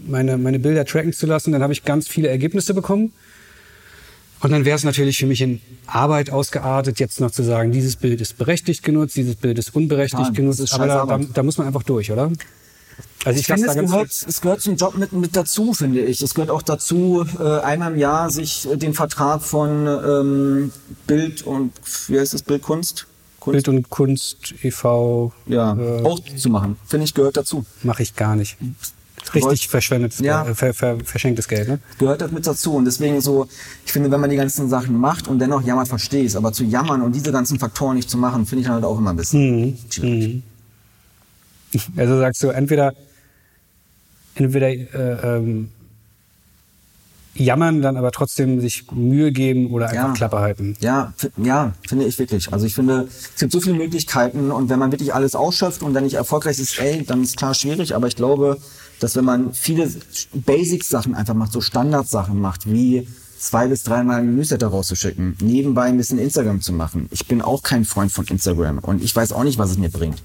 meine, meine Bilder tracken zu lassen. Dann habe ich ganz viele Ergebnisse bekommen. Und dann wäre es natürlich für mich in Arbeit ausgeartet, jetzt noch zu sagen, dieses Bild ist berechtigt genutzt, dieses Bild ist unberechtigt Total. genutzt. Aber da, da, da muss man einfach durch, oder? Also Ich finde, lasse es gehört, es gehört zum Job mit, mit dazu, finde ich. Es gehört auch dazu, äh, einmal im Jahr sich äh, den Vertrag von ähm, Bild und, wie heißt das, Bildkunst? Kunst? Bild und Kunst e.V. ja, äh, auch zu machen. Finde ich, gehört dazu. mache ich gar nicht. Richtig verschwendetes Ja. Geld, äh, ver, ver, verschenktes Geld, ne? Gehört das mit dazu. Und deswegen so, ich finde, wenn man die ganzen Sachen macht und dennoch jammert, verstehe ich. Aber zu jammern und diese ganzen Faktoren nicht zu machen, finde ich halt auch immer ein bisschen schwierig. Also sagst du, entweder, entweder äh, ähm, jammern, dann aber trotzdem sich Mühe geben oder einfach Ja. Klappe halten. Ja, ja, finde ich wirklich. Also ich finde, es gibt so viele Möglichkeiten und wenn man wirklich alles ausschöpft und dann nicht erfolgreich ist, ey, dann ist klar schwierig. Aber ich glaube, dass wenn man viele Basic-Sachen einfach macht, so Standardsachen macht, wie zwei bis dreimal einen Newsletter rauszuschicken, nebenbei ein bisschen Instagram zu machen. Ich bin auch kein Freund von Instagram und ich weiß auch nicht, was es mir bringt.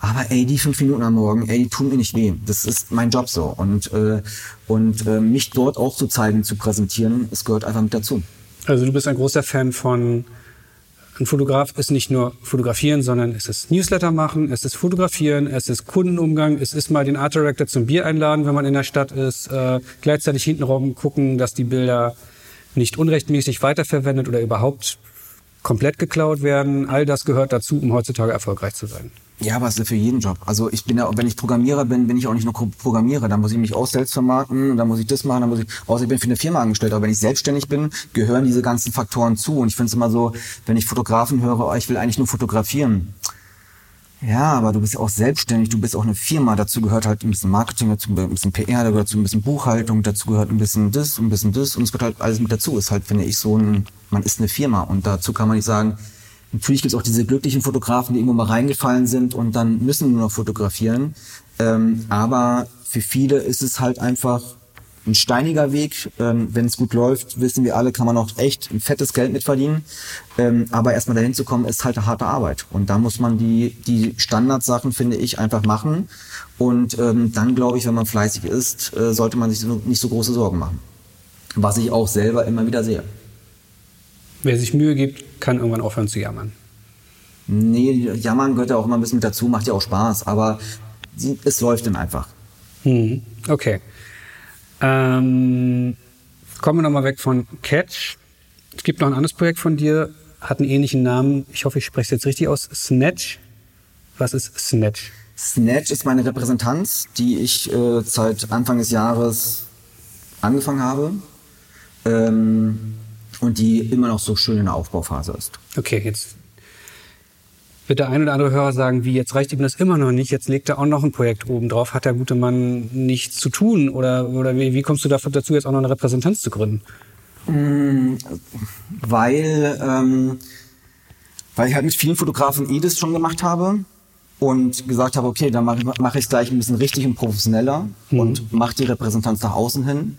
Aber ey, die fünf Minuten am Morgen, ey, die tun mir nicht weh. Das ist mein Job so. Und, äh, und äh, mich dort auch zu zeigen, zu präsentieren, es gehört einfach mit dazu. Also du bist ein großer Fan von ein Fotograf ist nicht nur fotografieren, sondern es ist Newsletter machen, es ist fotografieren, es ist Kundenumgang, es ist mal den Art Director zum Bier einladen, wenn man in der Stadt ist, äh, gleichzeitig hintenrum gucken, dass die Bilder nicht unrechtmäßig weiterverwendet oder überhaupt komplett geklaut werden. All das gehört dazu, um heutzutage erfolgreich zu sein. Ja, aber es ist für jeden Job. Also ich bin ja, wenn ich Programmierer bin, bin ich auch nicht nur Programmierer. Dann muss ich mich auch selbst vermarkten, dann muss ich das machen, dann muss ich, außer ich bin für eine Firma angestellt. Aber wenn ich selbstständig bin, gehören diese ganzen Faktoren zu. Und ich finde es immer so, wenn ich Fotografen höre, oh, ich will eigentlich nur fotografieren. Ja, aber du bist ja auch selbstständig, du bist auch eine Firma, dazu gehört halt ein bisschen Marketing, dazu ein bisschen PR, da gehört dazu ein bisschen Buchhaltung, dazu gehört ein bisschen das, ein bisschen das und es gehört halt alles mit dazu. Ist halt, finde ich, so ein, man ist eine Firma und dazu kann man nicht sagen, natürlich gibt es auch diese glücklichen Fotografen, die irgendwo mal reingefallen sind und dann müssen nur noch fotografieren. Ähm, aber für viele ist es halt einfach ein steiniger Weg. Ähm, Wenn es gut läuft, wissen wir alle, kann man auch echt ein fettes Geld mitverdienen. Ähm, aber erstmal dahin zu kommen, ist halt eine harte Arbeit. Und da muss man die, die Standardsachen, finde ich, einfach machen. Und ähm, dann glaube ich, wenn man fleißig ist, äh, sollte man sich so, nicht so große Sorgen machen. Was ich auch selber immer wieder sehe. Wer sich Mühe gibt, kann irgendwann aufhören zu jammern. Nee, Jammern gehört ja auch immer ein bisschen mit dazu, macht ja auch Spaß, aber es läuft dann einfach. Mhm. Okay. Ähm, kommen wir nochmal weg von Catch. Es gibt noch ein anderes Projekt von dir, hat einen ähnlichen Namen. Ich hoffe, ich spreche es jetzt richtig aus. Snatch. Was ist Snatch? Snatch ist meine Repräsentanz, die ich äh, seit Anfang des Jahres angefangen habe ähm, und die immer noch so schön in der Aufbauphase ist. Okay, jetzt wird der ein oder andere Hörer sagen, wie jetzt reicht ihm das immer noch nicht, jetzt legt er auch noch ein Projekt oben drauf, hat der gute Mann nichts zu tun oder, oder wie, wie kommst du dafür dazu, jetzt auch noch eine Repräsentanz zu gründen? weil, ähm, weil ich halt mit vielen Fotografen eh das schon gemacht habe und gesagt habe, okay, dann mache ich mach es gleich ein bisschen richtig und professioneller und mache die Repräsentanz nach außen hin.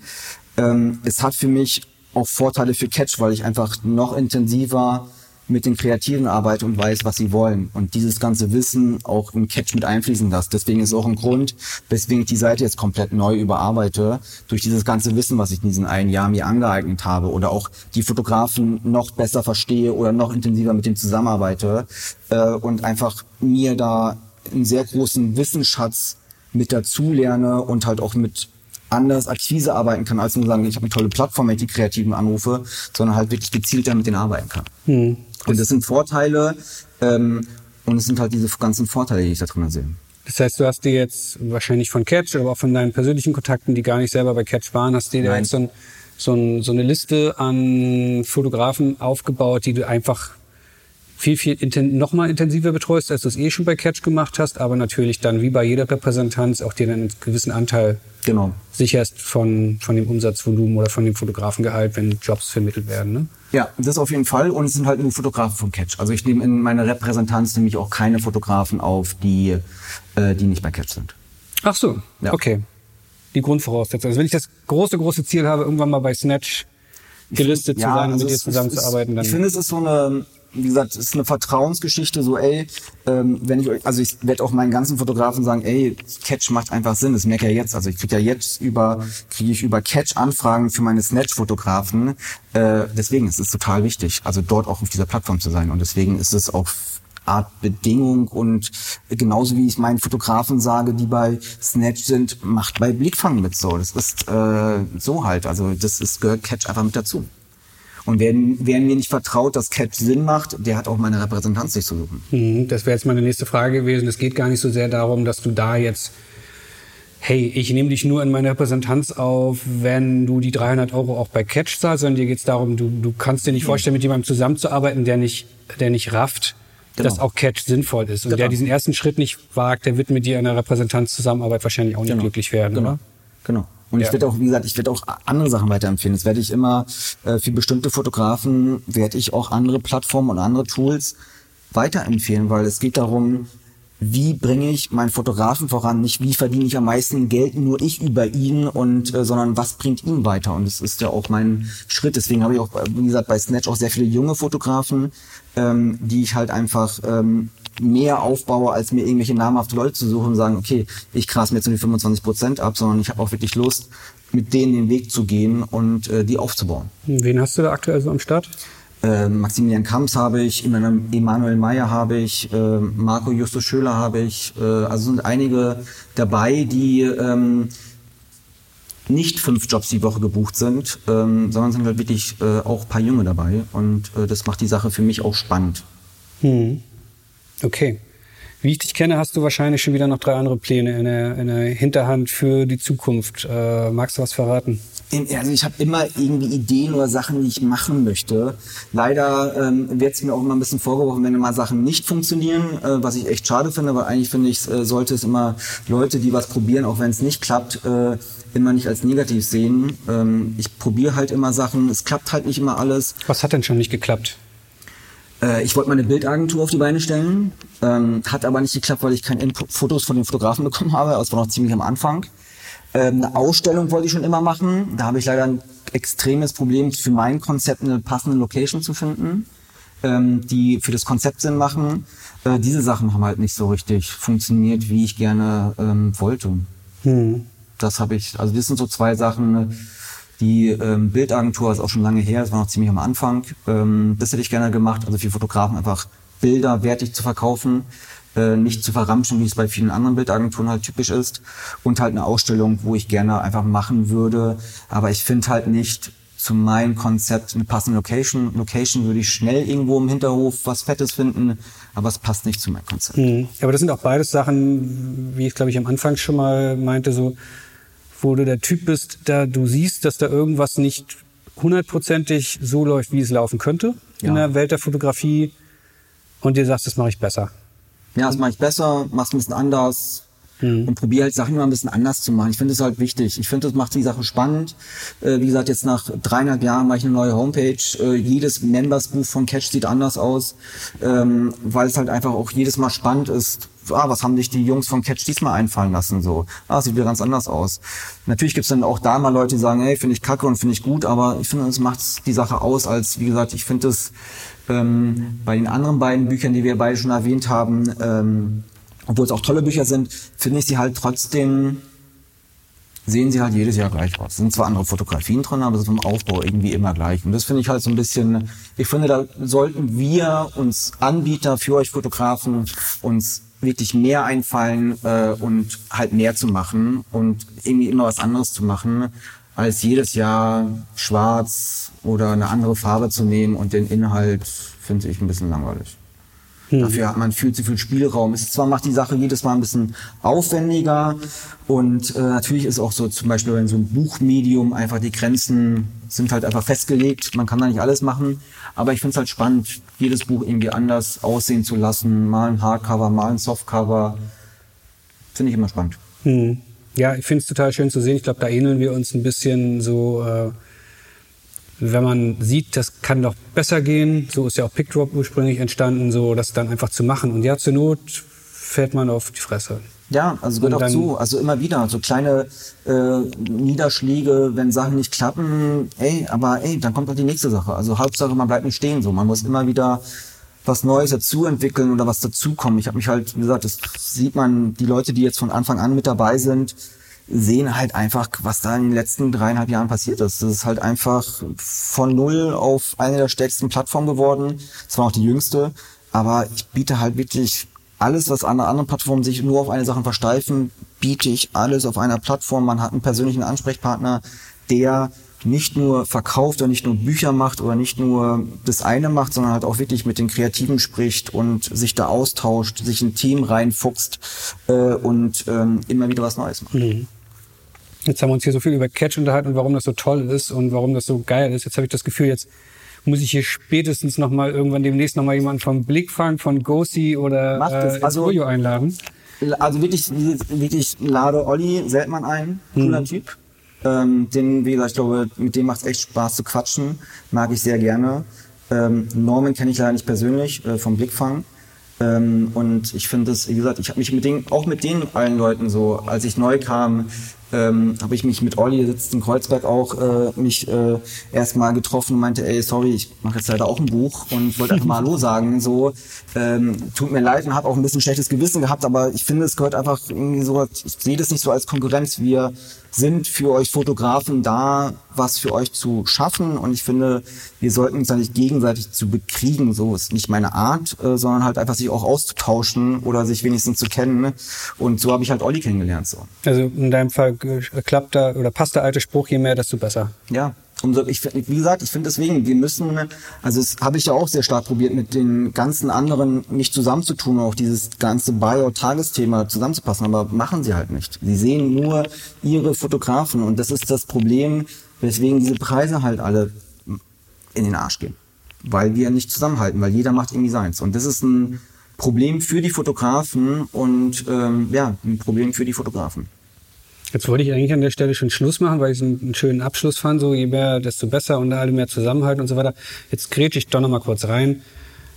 Ähm, es hat für mich auch Vorteile für Catch, weil ich einfach noch intensiver mit den Kreativen arbeite und weiß, was sie wollen. Und dieses ganze Wissen auch im Catch mit einfließen lasse. Deswegen ist auch ein Grund, weswegen ich die Seite jetzt komplett neu überarbeite. Durch dieses ganze Wissen, was ich in diesen einen Jahr mir angeeignet habe. Oder auch die Fotografen noch besser verstehe oder noch intensiver mit denen zusammenarbeite. Äh, und einfach mir da einen sehr großen Wissensschatz mit dazu lerne und halt auch mit anders Akquise arbeiten kann, als nur sagen, ich habe eine tolle Plattform, wenn ich die Kreativen anrufe, sondern halt wirklich gezielter mit denen arbeiten kann. Und das sind Vorteile ähm, und es sind halt diese ganzen Vorteile, die ich da drin sehe. Das heißt, du hast dir jetzt wahrscheinlich von Catch, aber auch von deinen persönlichen Kontakten, die gar nicht selber bei Catch waren, hast dir jetzt so, ein, so, ein, so eine Liste an Fotografen aufgebaut, die du einfach viel, viel inten noch mal intensiver betreust, als du es eh schon bei Catch gemacht hast, aber natürlich dann wie bei jeder Repräsentanz auch dir einen gewissen Anteil Genau. sicherst von, von dem Umsatzvolumen oder von dem Fotografengehalt, wenn Jobs vermittelt werden. Ne? Ja, das auf jeden Fall. Und es sind halt nur Fotografen von Catch. Also ich nehme in meiner Repräsentanz nämlich auch keine Fotografen auf, die, äh, die nicht bei Catch sind. Ach so, Ja. okay. Die Grundvoraussetzung. Also wenn ich das große, große Ziel habe, irgendwann mal bei Snatch gelistet zu sein und also mit dir zusammenzuarbeiten, dann Ich finde, es ist so eine, wie gesagt, es ist eine Vertrauensgeschichte, so ey, ähm, wenn ich euch, also ich werde auch meinen ganzen Fotografen sagen, ey, Catch macht einfach Sinn, das merke ich ja jetzt. Also ich kriege ja jetzt über, kriege ich über Catch Anfragen für meine Snatch-Fotografen. Äh, deswegen ist es total wichtig, also dort auch auf dieser Plattform zu sein. Und deswegen ist es auch Art Bedingung und genauso wie ich meinen Fotografen sage, die bei Snatch sind, macht bei Blickfang mit so. Das ist äh, so halt. Also das ist, gehört Catch einfach mit dazu. Und wer, wer mir nicht vertraut, dass Catch Sinn macht, der hat auch meine Repräsentanz nicht zu suchen. Mhm, Das wäre jetzt meine nächste Frage gewesen. Es geht gar nicht so sehr darum, dass du da jetzt, hey, ich nehme dich nur in meine Repräsentanz auf, wenn du die 300 Euro auch bei Catch zahlst, sondern dir geht es darum, du, du kannst dir nicht vorstellen, mit jemandem zusammenzuarbeiten, der nicht, der nicht rafft, Genau. dass auch Catch sinnvoll ist. Und Genau. der diesen ersten Schritt nicht wagt, der wird mit dir in der Repräsentanz Zusammenarbeit wahrscheinlich auch nicht glücklich werden. Genau. Oder? Genau. Und Ja. ich werde auch, wie gesagt, ich werde auch andere Sachen weiterempfehlen. Das werde ich immer äh, für bestimmte Fotografen werde ich auch andere Plattformen und andere Tools weiterempfehlen, weil es geht darum, wie bringe ich meinen Fotografen voran, nicht wie verdiene ich am meisten Geld nur ich über ihn und äh, sondern was bringt ihn weiter und das ist ja auch mein Schritt. Deswegen habe ich auch, wie gesagt, bei Snatch auch sehr viele junge Fotografen, ähm, die ich halt einfach ähm, mehr aufbaue, als mir irgendwelche namhafte Leute zu suchen und sagen, okay, ich krass mir jetzt nur die 25 Prozent ab, sondern ich habe auch wirklich Lust, mit denen den Weg zu gehen und äh, die aufzubauen. Wen hast du da aktuell so am Start? Äh, Maximilian Kamps habe ich, Emanuel Emanuel Meyer habe ich, äh, Marco Justus Schöler habe ich. Äh, also sind einige dabei, die ähm, nicht fünf Jobs die Woche gebucht sind, ähm, sondern sind halt wirklich äh, auch ein paar Junge dabei. Und äh, das macht die Sache für mich auch spannend. Hm. Okay. Wie ich dich kenne, hast du wahrscheinlich schon wieder noch drei andere Pläne in der, in der Hinterhand für die Zukunft. Äh, magst du was verraten? Also ich habe immer irgendwie Ideen oder Sachen, die ich machen möchte. Leider ähm, wird es mir auch immer ein bisschen vorgeworfen, wenn mal Sachen nicht funktionieren, äh, was ich echt schade finde, weil eigentlich finde ich, äh, sollte es immer Leute, die was probieren, auch wenn es nicht klappt, äh, immer nicht als negativ sehen. Ähm, ich probiere halt immer Sachen, es klappt halt nicht immer alles. Was hat denn schon nicht geklappt? Äh, ich wollte meine Bildagentur auf die Beine stellen, ähm, hat aber nicht geklappt, weil ich keine Input Fotos von den Fotografen bekommen habe. Das war noch ziemlich am Anfang. Ähm, eine Ausstellung wollte ich schon immer machen. Da habe ich leider ein extremes Problem, für mein Konzept eine passende Location zu finden, ähm, die für das Konzept Sinn machen. Äh, diese Sachen haben halt nicht so richtig funktioniert, wie ich gerne ähm, wollte. Hm. Das habe ich, also das sind so zwei Sachen. Die ähm, Bildagentur ist auch schon lange her, das war noch ziemlich am Anfang. Ähm, das hätte ich gerne gemacht, also für Fotografen einfach Bilder wertig zu verkaufen, äh, nicht zu verramschen, wie es bei vielen anderen Bildagenturen halt typisch ist. Und halt eine Ausstellung, wo ich gerne einfach machen würde. Aber ich finde halt nicht zu meinem Konzept eine passende Location. Location würde ich schnell irgendwo im Hinterhof was Fettes finden, aber es passt nicht zu meinem Konzept. Hm. Aber das sind auch beides Sachen, wie ich glaube ich am Anfang schon mal meinte, so, wo du der Typ bist, da du siehst, dass da irgendwas nicht hundertprozentig so läuft, wie es laufen könnte in Ja. der Welt der Fotografie und dir sagst, das mache ich besser. ja, das mache ich besser, mach's ein bisschen anders und probiere halt Sachen immer ein bisschen anders zu machen. Ich finde es halt wichtig. Ich finde, das macht die Sache spannend. Äh, wie gesagt, jetzt nach dreieinhalb Jahren mache ich eine neue Homepage. Äh, jedes Members-Buch von Catch sieht anders aus, ähm, weil es halt einfach auch jedes Mal spannend ist. Ah, was haben sich die Jungs von Catch diesmal einfallen lassen? So, ah, sieht wieder ganz anders aus. Natürlich gibt's dann auch da mal Leute, die sagen, hey, finde ich kacke und finde ich gut, aber ich finde, es macht die Sache aus, als wie gesagt, ich finde es ähm, bei den anderen beiden Büchern, die wir beide schon erwähnt haben, ähm, obwohl es auch tolle Bücher sind, finde ich sie halt trotzdem, sehen sie halt jedes Jahr gleich aus. Es sind zwar andere Fotografien drin, aber es ist vom Aufbau irgendwie immer gleich. Und das finde ich halt so ein bisschen, ich finde, da sollten wir uns Anbieter für euch Fotografen uns wirklich mehr einfallen äh, und halt mehr zu machen und irgendwie immer was anderes zu machen, als jedes Jahr schwarz oder eine andere Farbe zu nehmen und den Inhalt finde ich ein bisschen langweilig. Dafür hat man viel zu viel Spielraum. Es ist zwar macht die Sache jedes Mal ein bisschen aufwendiger und äh, natürlich ist auch so zum Beispiel bei so einem Buchmedium einfach die Grenzen sind halt einfach festgelegt. Man kann da nicht alles machen, aber ich finde es halt spannend, jedes Buch irgendwie anders aussehen zu lassen. Mal ein Hardcover, mal ein Softcover. Finde ich immer spannend. Hm. Ja, ich finde es total schön zu sehen. Ich glaube, da ähneln wir uns ein bisschen so, äh, wenn man sieht, das kann doch besser gehen. So ist ja auch PickDrop ursprünglich entstanden, so das dann einfach zu machen. Und ja, zur Not fällt man auf die Fresse. Ja, also gehört auch zu. Also immer wieder so kleine äh, Niederschläge, wenn Sachen nicht klappen. Ey, aber ey, dann kommt doch die nächste Sache. Also Hauptsache, man bleibt nicht stehen. So, man muss immer wieder was Neues dazu entwickeln oder was dazukommen. Ich habe mich halt, wie gesagt, das sieht man, die Leute, die jetzt von Anfang an mit dabei sind, sehen halt einfach, was da in den letzten dreieinhalb Jahren passiert ist. Das ist halt einfach von null auf eine der stärksten Plattformen geworden. Es war auch die jüngste, aber ich biete halt wirklich alles, was an anderen Plattformen sich nur auf eine Sache versteifen, biete ich alles auf einer Plattform. Man hat einen persönlichen Ansprechpartner, der nicht nur verkauft oder nicht nur Bücher macht oder nicht nur das eine macht, sondern halt auch wirklich mit den Kreativen spricht und sich da austauscht, sich in ein Team reinfuchst äh, und ähm, immer wieder was Neues macht. Jetzt haben wir uns hier so viel über Catch unterhalten und warum das so toll ist und warum das so geil ist. Jetzt habe ich das Gefühl, jetzt muss ich hier spätestens noch mal irgendwann demnächst noch mal jemanden vom Blickfang, von Gosi oder Macht äh, Also- Studio einladen. Also wirklich, wirklich lade Olli Seltmann ein, cooler Typ. Ähm, den, wie gesagt, ich glaube, mit dem macht es echt Spaß zu quatschen. Mag ich sehr gerne. Ähm, Norman kenne ich leider nicht persönlich, äh, vom Blickfang. Ähm, und ich finde es, wie gesagt, ich habe mich mit denen, auch mit den allen Leuten so, als ich neu kam, ähm, habe ich mich mit Olli, sitzt in Kreuzberg auch, äh, mich äh, erstmal getroffen und meinte, ey, sorry, ich mache jetzt leider auch ein Buch und wollte einfach mal Hallo sagen. So, ähm, tut mir leid und habe auch ein bisschen schlechtes Gewissen gehabt, aber ich finde, es gehört einfach irgendwie so, ich sehe das nicht so als Konkurrenz. Wir sind für euch Fotografen da, was für euch zu schaffen. Und ich finde, wir sollten uns da nicht gegenseitig zu bekriegen. So ist nicht meine Art, äh, sondern halt einfach sich auch auszutauschen oder sich wenigstens zu kennen. Und so habe ich halt Olli kennengelernt. So. Also in deinem Fall klappt da oder passt der alte Spruch, je mehr, desto besser. Ja, umso, ich, wie gesagt, ich finde deswegen, wir müssen, also das habe ich ja auch sehr stark probiert, mit den ganzen anderen mich zusammenzutun, auch dieses ganze Bio-Tagesthema zusammenzupassen, aber machen sie halt nicht. Sie sehen nur ihre Fotografen und das ist das Problem, weswegen diese Preise halt alle in den Arsch gehen. Weil wir nicht zusammenhalten, weil jeder macht irgendwie seins. Und das ist ein Problem für die Fotografen und ähm, ja, ein Problem für die Fotografen. Jetzt wollte ich eigentlich an der Stelle schon Schluss machen, weil ich es einen schönen Abschluss fand, so je mehr, desto besser und alle mehr zusammenhalten und so weiter. Jetzt grätsche ich doch noch mal kurz rein.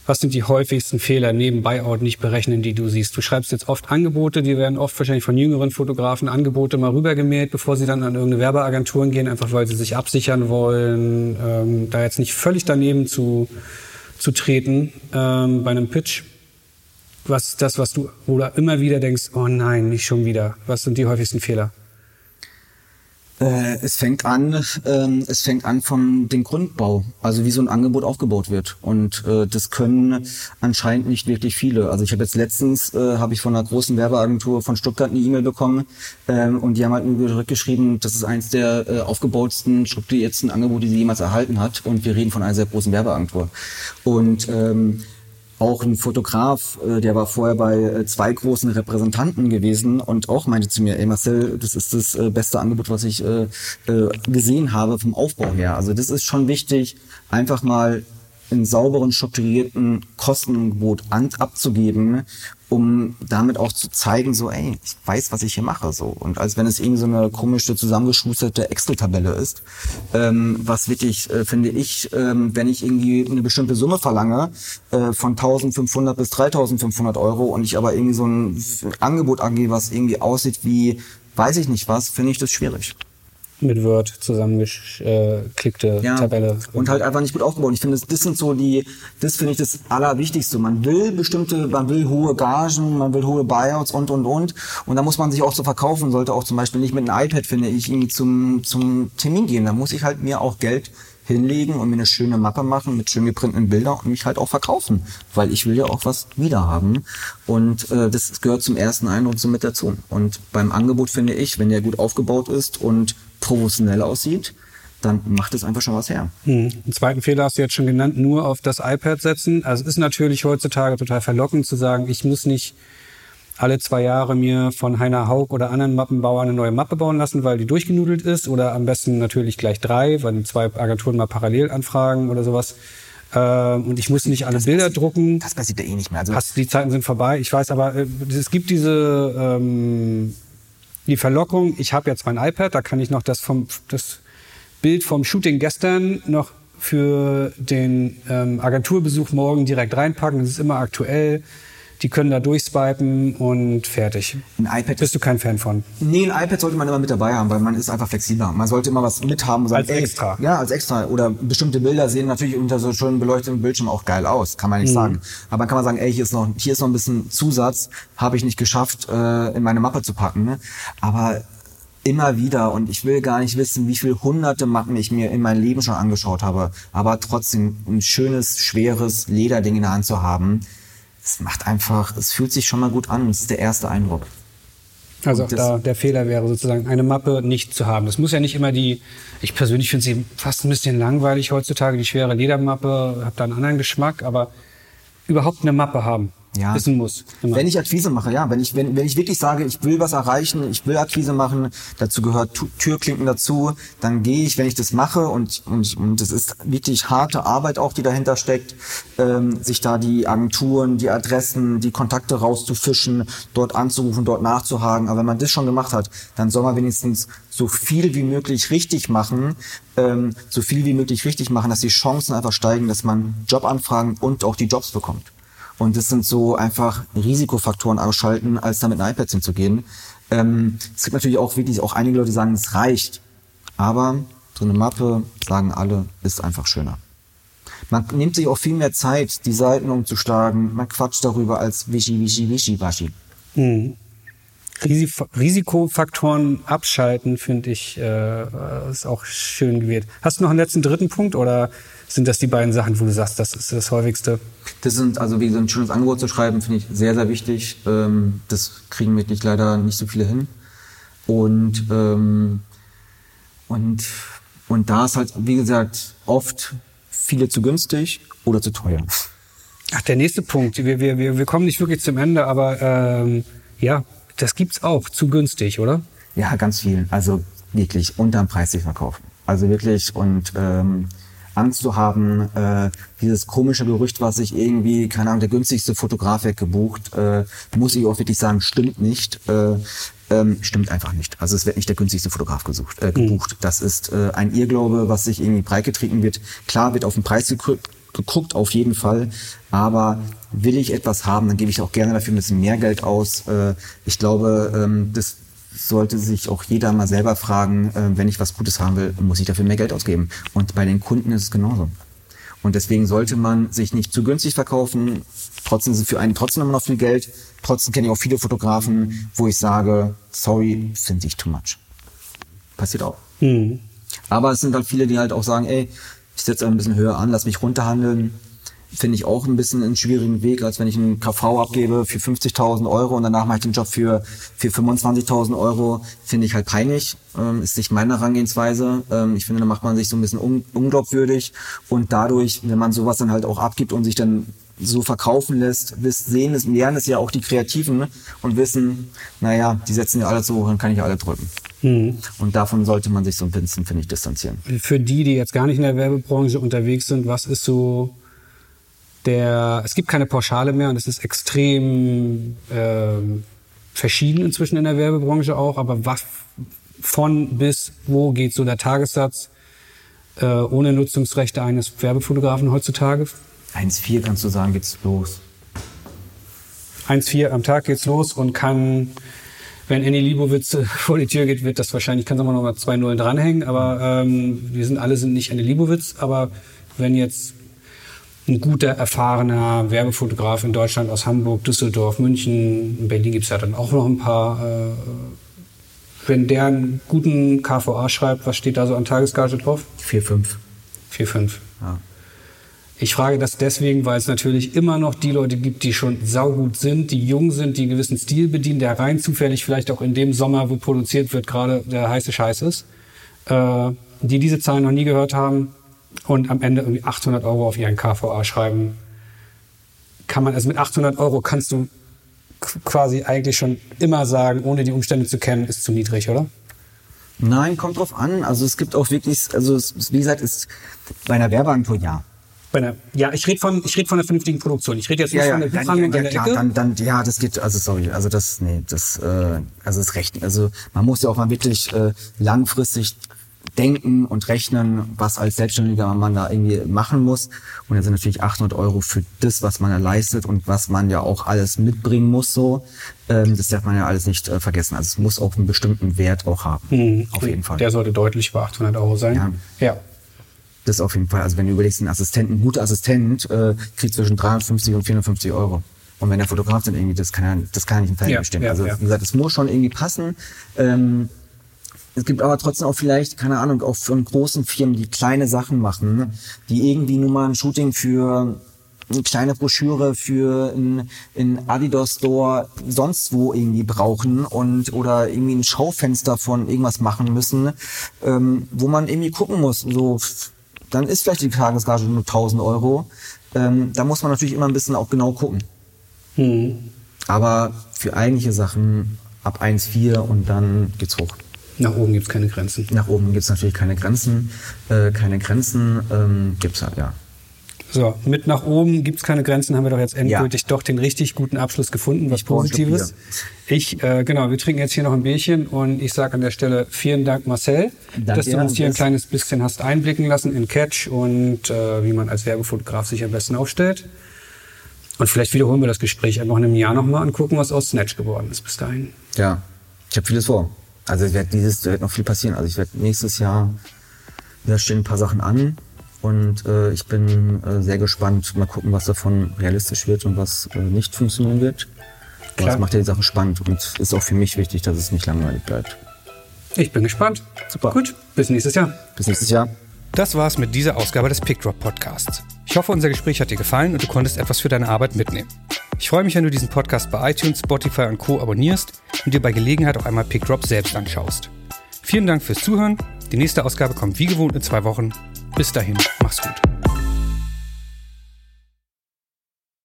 Was sind die häufigsten Fehler neben Buyout nicht berechnen, die du siehst? Du schreibst jetzt oft Angebote, die werden oft wahrscheinlich von jüngeren Fotografen Angebote mal rübergemäht, bevor sie dann an irgendeine Werbeagenturen gehen, einfach weil sie sich absichern wollen, ähm, da jetzt nicht völlig daneben zu, zu treten ähm, bei einem Pitch. Was ist das, was du, wo du immer wieder denkst, oh nein, nicht schon wieder? Was sind die häufigsten Fehler? Äh, es fängt an, ähm, es fängt an von dem Grundbau, also wie so ein Angebot aufgebaut wird. Und äh, das können anscheinend nicht wirklich viele. Also ich habe jetzt letztens äh, habe ich von einer großen Werbeagentur von Stuttgart eine E-Mail bekommen ähm, und die haben halt nur zurückgeschrieben, das ist eins der äh, aufgebautsten, strukturiertsten Angebote, die sie jemals erhalten hat. Und wir reden von einer sehr großen Werbeagentur. Und ähm, auch ein Fotograf, äh, der war vorher bei äh, zwei großen Repräsentanten gewesen und auch meinte zu mir, ey Marcel, das ist das äh, beste Angebot, was ich gesehen habe vom Aufbau her. Also das ist schon wichtig, einfach mal einen sauberen, strukturierten Kostenangebot abzugeben, um damit auch zu zeigen, so, ey, ich weiß, was ich hier mache, so. Und als wenn es irgendwie so eine komische, zusammengeschusterte Excel-Tabelle ist, ähm, was wirklich, äh, finde ich, ähm, wenn ich irgendwie eine bestimmte Summe verlange, äh, von 1500 bis 3500 Euro und ich aber irgendwie so ein Angebot angehe, was irgendwie aussieht wie, weiß ich nicht was, finde ich das schwierig mit Word zusammengeklickte ja, Tabelle. Und halt einfach nicht gut aufgebaut. Ich finde, das, das sind so die, das finde ich das Allerwichtigste. Man will bestimmte, man will hohe Gagen, man will hohe Buyouts und, und, und. Und da muss man sich auch so verkaufen, sollte auch zum Beispiel nicht mit einem iPad, finde ich, irgendwie zum, zum Termin gehen. Da muss ich halt mir auch Geld hinlegen und mir eine schöne Mappe machen mit schön geprinteten Bildern und mich halt auch verkaufen, weil ich will ja auch was wiederhaben und äh, das gehört zum ersten Eindruck so mit dazu. Und beim Angebot finde ich, wenn der gut aufgebaut ist und professionell aussieht, dann macht es einfach schon was her. Hm. Den zweiten Fehler hast du jetzt schon genannt, nur auf das iPad setzen. Also es ist natürlich heutzutage total verlockend zu sagen, ich muss nicht alle zwei Jahre mir von Heiner Haug oder anderen Mappenbauern eine neue Mappe bauen lassen, weil die durchgenudelt ist oder am besten natürlich gleich drei, weil die zwei Agenturen mal parallel anfragen oder sowas. Ähm, und ich muss nicht alle das Bilder passiert, drucken. Das passiert ja eh nicht mehr. Also Hast, die Zeiten sind vorbei. Ich weiß aber, äh, es gibt diese ähm, die Verlockung, ich habe jetzt mein iPad, da kann ich noch das, vom, das Bild vom Shooting gestern noch für den ähm, Agenturbesuch morgen direkt reinpacken. Das ist immer aktuell. Die können da durchswipen und fertig. Ein iPad Bist du kein Fan von? Nee, ein iPad sollte man immer mit dabei haben, weil man ist einfach flexibler. Man sollte immer was mithaben. Sagen, als ey, extra. Ja, als extra. Oder bestimmte Bilder sehen natürlich unter so schön beleuchteten Bildschirm auch geil aus. Kann man nicht mhm. sagen. Aber dann kann man sagen, ey, hier ist noch, hier ist noch ein bisschen Zusatz. Habe ich nicht geschafft, äh, in meine Mappe zu packen. Ne? Aber immer wieder und ich will gar nicht wissen, wie viele hunderte Mappen ich mir in meinem Leben schon angeschaut habe, aber trotzdem ein schönes, schweres Lederding in der Hand zu haben, es macht einfach, es fühlt sich schon mal gut an. Das ist der erste Eindruck. Also auch da der Fehler wäre sozusagen, eine Mappe nicht zu haben. Das muss ja nicht immer die, ich persönlich finde sie fast ein bisschen langweilig heutzutage, die schwere Ledermappe, habe da einen anderen Geschmack, aber überhaupt eine Mappe haben. Ja. Ist ein Muss. Immer. Wenn ich Akquise mache, ja, wenn ich, wenn, wenn ich wirklich sage, ich will was erreichen, ich will Akquise machen, dazu gehört Tu- Türklinken dazu, dann gehe ich, wenn ich das mache und, und, und es ist wirklich harte Arbeit auch, die dahinter steckt, ähm, sich da die Agenturen, die Adressen, die Kontakte rauszufischen, dort anzurufen, dort nachzuhaken. Aber wenn man das schon gemacht hat, dann soll man wenigstens so viel wie möglich richtig machen, ähm, so viel wie möglich richtig machen, dass die Chancen einfach steigen, dass man Jobanfragen und auch die Jobs bekommt. Und das sind so einfach Risikofaktoren ausschalten, als da mit einem iPad hinzugehen. Ähm, es gibt natürlich auch wirklich auch einige Leute, sagen, es reicht. Aber so eine Mappe, sagen alle, ist einfach schöner. Man nimmt sich auch viel mehr Zeit, die Seiten umzuschlagen. Man quatscht darüber als Wischi, Wischi, Wischi, Waschi. Risif Risikofaktoren abschalten, finde ich, äh, ist auch schön gewählt. Hast du noch einen letzten dritten Punkt oder sind das die beiden Sachen, wo du sagst, das ist das häufigste? Das sind, also wie so ein schönes Angebot zu schreiben, finde ich sehr, sehr wichtig. Ähm, das kriegen wirklich leider nicht so viele hin. Und, ähm, und, und da ist halt, wie gesagt, oft viele zu günstig oder zu teuer. Ach, der nächste Punkt. Wir, wir, wir, wir kommen nicht wirklich zum Ende, aber ähm, ja, das gibt's auch. Zu günstig, oder? Ja, ganz viel. Also wirklich unterm Preis sich verkaufen. Also wirklich und ähm, Angst zu haben, äh, dieses komische Gerücht, was sich irgendwie, keine Ahnung, der günstigste Fotograf weggebucht, äh, muss ich auch wirklich sagen, stimmt nicht. Äh, ähm, stimmt einfach nicht. Also es wird nicht der günstigste Fotograf gesucht, äh, gebucht. Das ist äh, ein Irrglaube, was sich irgendwie breitgetreten wird. Klar wird auf den Preis geguckt, geguckt, auf jeden Fall. Aber will ich etwas haben, dann gebe ich auch gerne dafür ein bisschen mehr Geld aus. Äh, ich glaube, ähm, das sollte sich auch jeder mal selber fragen, äh, wenn ich was Gutes haben will, muss ich dafür mehr Geld ausgeben. Und bei den Kunden ist es genauso. Und deswegen sollte man sich nicht zu günstig verkaufen. Trotzdem es für einen trotzdem immer noch viel Geld. Trotzdem kenne ich auch viele Fotografen, wo ich sage, sorry, finde ich too much. Passiert auch. Aber es sind halt viele, die halt auch sagen, ey, ich setze ein bisschen höher an, lass mich runterhandeln. Finde ich auch ein bisschen einen schwierigen Weg, als wenn ich einen KV abgebe für 50.000 Euro und danach mache ich den Job für, für 25.000 Euro. Finde ich halt peinlich. Ähm, ist nicht meine Herangehensweise. Ähm, ich finde, da macht man sich so ein bisschen un unglaubwürdig. Und dadurch, wenn man sowas dann halt auch abgibt und sich dann so verkaufen lässt, sehen es, lernen es ja auch die Kreativen und wissen, naja, die setzen ja alle so hoch, dann kann ich ja alle drücken. Und davon sollte man sich so ein bisschen, finde ich, distanzieren. Für die, die jetzt gar nicht in der Werbebranche unterwegs sind, was ist so der, es gibt keine Pauschale mehr und es ist extrem ähm, verschieden inzwischen in der Werbebranche auch, aber was von bis wo geht so der Tagessatz äh, ohne Nutzungsrechte eines Werbefotografen heutzutage? 1,4 kannst du sagen, geht's los. 1,4 am Tag geht's los und kann, wenn Annie Liebowitz äh, vor die Tür geht, wird das wahrscheinlich, kann man noch mal zwei Nullen dranhängen, aber ähm, wir sind alle sind nicht Annie Liebowitz, aber wenn jetzt ein guter, erfahrener Werbefotograf in Deutschland aus Hamburg, Düsseldorf, München, in Berlin gibt's ja dann auch noch ein paar, äh, wenn der einen guten KVA schreibt, was steht da so an Tagesgage drauf? 4, 5. 4, 5. Ja. Ich frage das deswegen, weil es natürlich immer noch die Leute gibt, die schon saugut sind, die jung sind, die einen gewissen Stil bedienen, der rein zufällig vielleicht auch in dem Sommer, wo produziert wird, gerade der heiße Scheiß ist, äh, die diese Zahlen noch nie gehört haben und am Ende irgendwie 800 Euro auf ihren KVA schreiben. Kann man, also mit 800 Euro kannst du quasi eigentlich schon immer sagen, ohne die Umstände zu kennen, ist zu niedrig, oder? Nein, kommt drauf an. Also es gibt auch wirklich, also es, wie gesagt, ist bei einer Werbeagentur ja. Bei einer, ja, ich rede von, ich rede von einer vernünftigen Produktion. Ich rede jetzt nicht von der dann, Buchhandlung ja, in der klar, dann, dann, ja, das geht, also sorry, also das, nee, das, äh, also das Recht, also man muss ja auch mal wirklich äh, langfristig denken und rechnen, was als selbstständiger Mann da irgendwie machen muss. Und das sind natürlich 800 Euro für das, was man da leistet und was man ja auch alles mitbringen muss, so. Ähm, das darf man ja alles nicht äh, vergessen. Also es muss auch einen bestimmten Wert auch haben. Auf jeden Fall. Der sollte deutlich über 800 Euro sein. Ja. ja. Das auf jeden Fall. Also wenn du überlegst, ein Assistent, ein guter Assistent äh, kriegt zwischen 350 und 450 Euro. Und wenn der Fotograf dann irgendwie, das kann ja, das kann ja nicht im Verhältnis Ja, stehen. ja, also wie gesagt, es muss schon irgendwie passen. Ähm, es gibt aber trotzdem auch vielleicht, keine Ahnung, auch von großen Firmen, die kleine Sachen machen, ne? die irgendwie nur mal ein Shooting für eine kleine Broschüre für ein, ein Adidas Store sonst wo irgendwie brauchen und oder irgendwie ein Schaufenster von irgendwas machen müssen, ähm, wo man irgendwie gucken muss, so dann ist vielleicht die Tagesgage nur 1000 Euro. Ähm, da muss man natürlich immer ein bisschen auch genau gucken. Mhm. Aber für eigentliche Sachen ab 1,4 und dann geht's hoch. Nach oben gibt's keine Grenzen. Nach oben gibt's natürlich keine Grenzen. Äh, keine Grenzen ähm, gibt's halt, ja. So, mit nach oben gibt's keine Grenzen, haben wir doch jetzt endgültig ja. doch den richtig guten Abschluss gefunden, was ich Positives. Ich, äh, genau, wir trinken jetzt hier noch ein Bierchen und ich sage an der Stelle vielen Dank, Marcel, Danke, dass du uns hier ein kleines bisschen hast einblicken lassen in Catch und äh, wie man als Werbefotograf sich am besten aufstellt. Und vielleicht wiederholen wir das Gespräch einfach in einem Jahr nochmal und gucken, was aus Snatch geworden ist bis dahin. Ja, ich habe vieles vor. Also es wird dieses, wird noch viel passieren. Also ich werde nächstes Jahr, da stehen ein paar Sachen an. Und äh, ich bin äh, sehr gespannt, mal gucken, was davon realistisch wird und was äh, nicht funktionieren wird. Aber das macht ja die Sache spannend und ist auch für mich wichtig, dass es nicht langweilig bleibt. Ich bin gespannt. Super. Gut, bis nächstes Jahr. Bis nächstes Jahr. Das war's mit dieser Ausgabe des PickDrop Podcasts. Ich hoffe, unser Gespräch hat dir gefallen und du konntest etwas für deine Arbeit mitnehmen. Ich freue mich, wenn du diesen Podcast bei iTunes, Spotify und Co. abonnierst und dir bei Gelegenheit auch einmal PickDrop selbst anschaust. Vielen Dank fürs Zuhören. Die nächste Ausgabe kommt wie gewohnt in zwei Wochen. Bis dahin, mach's gut.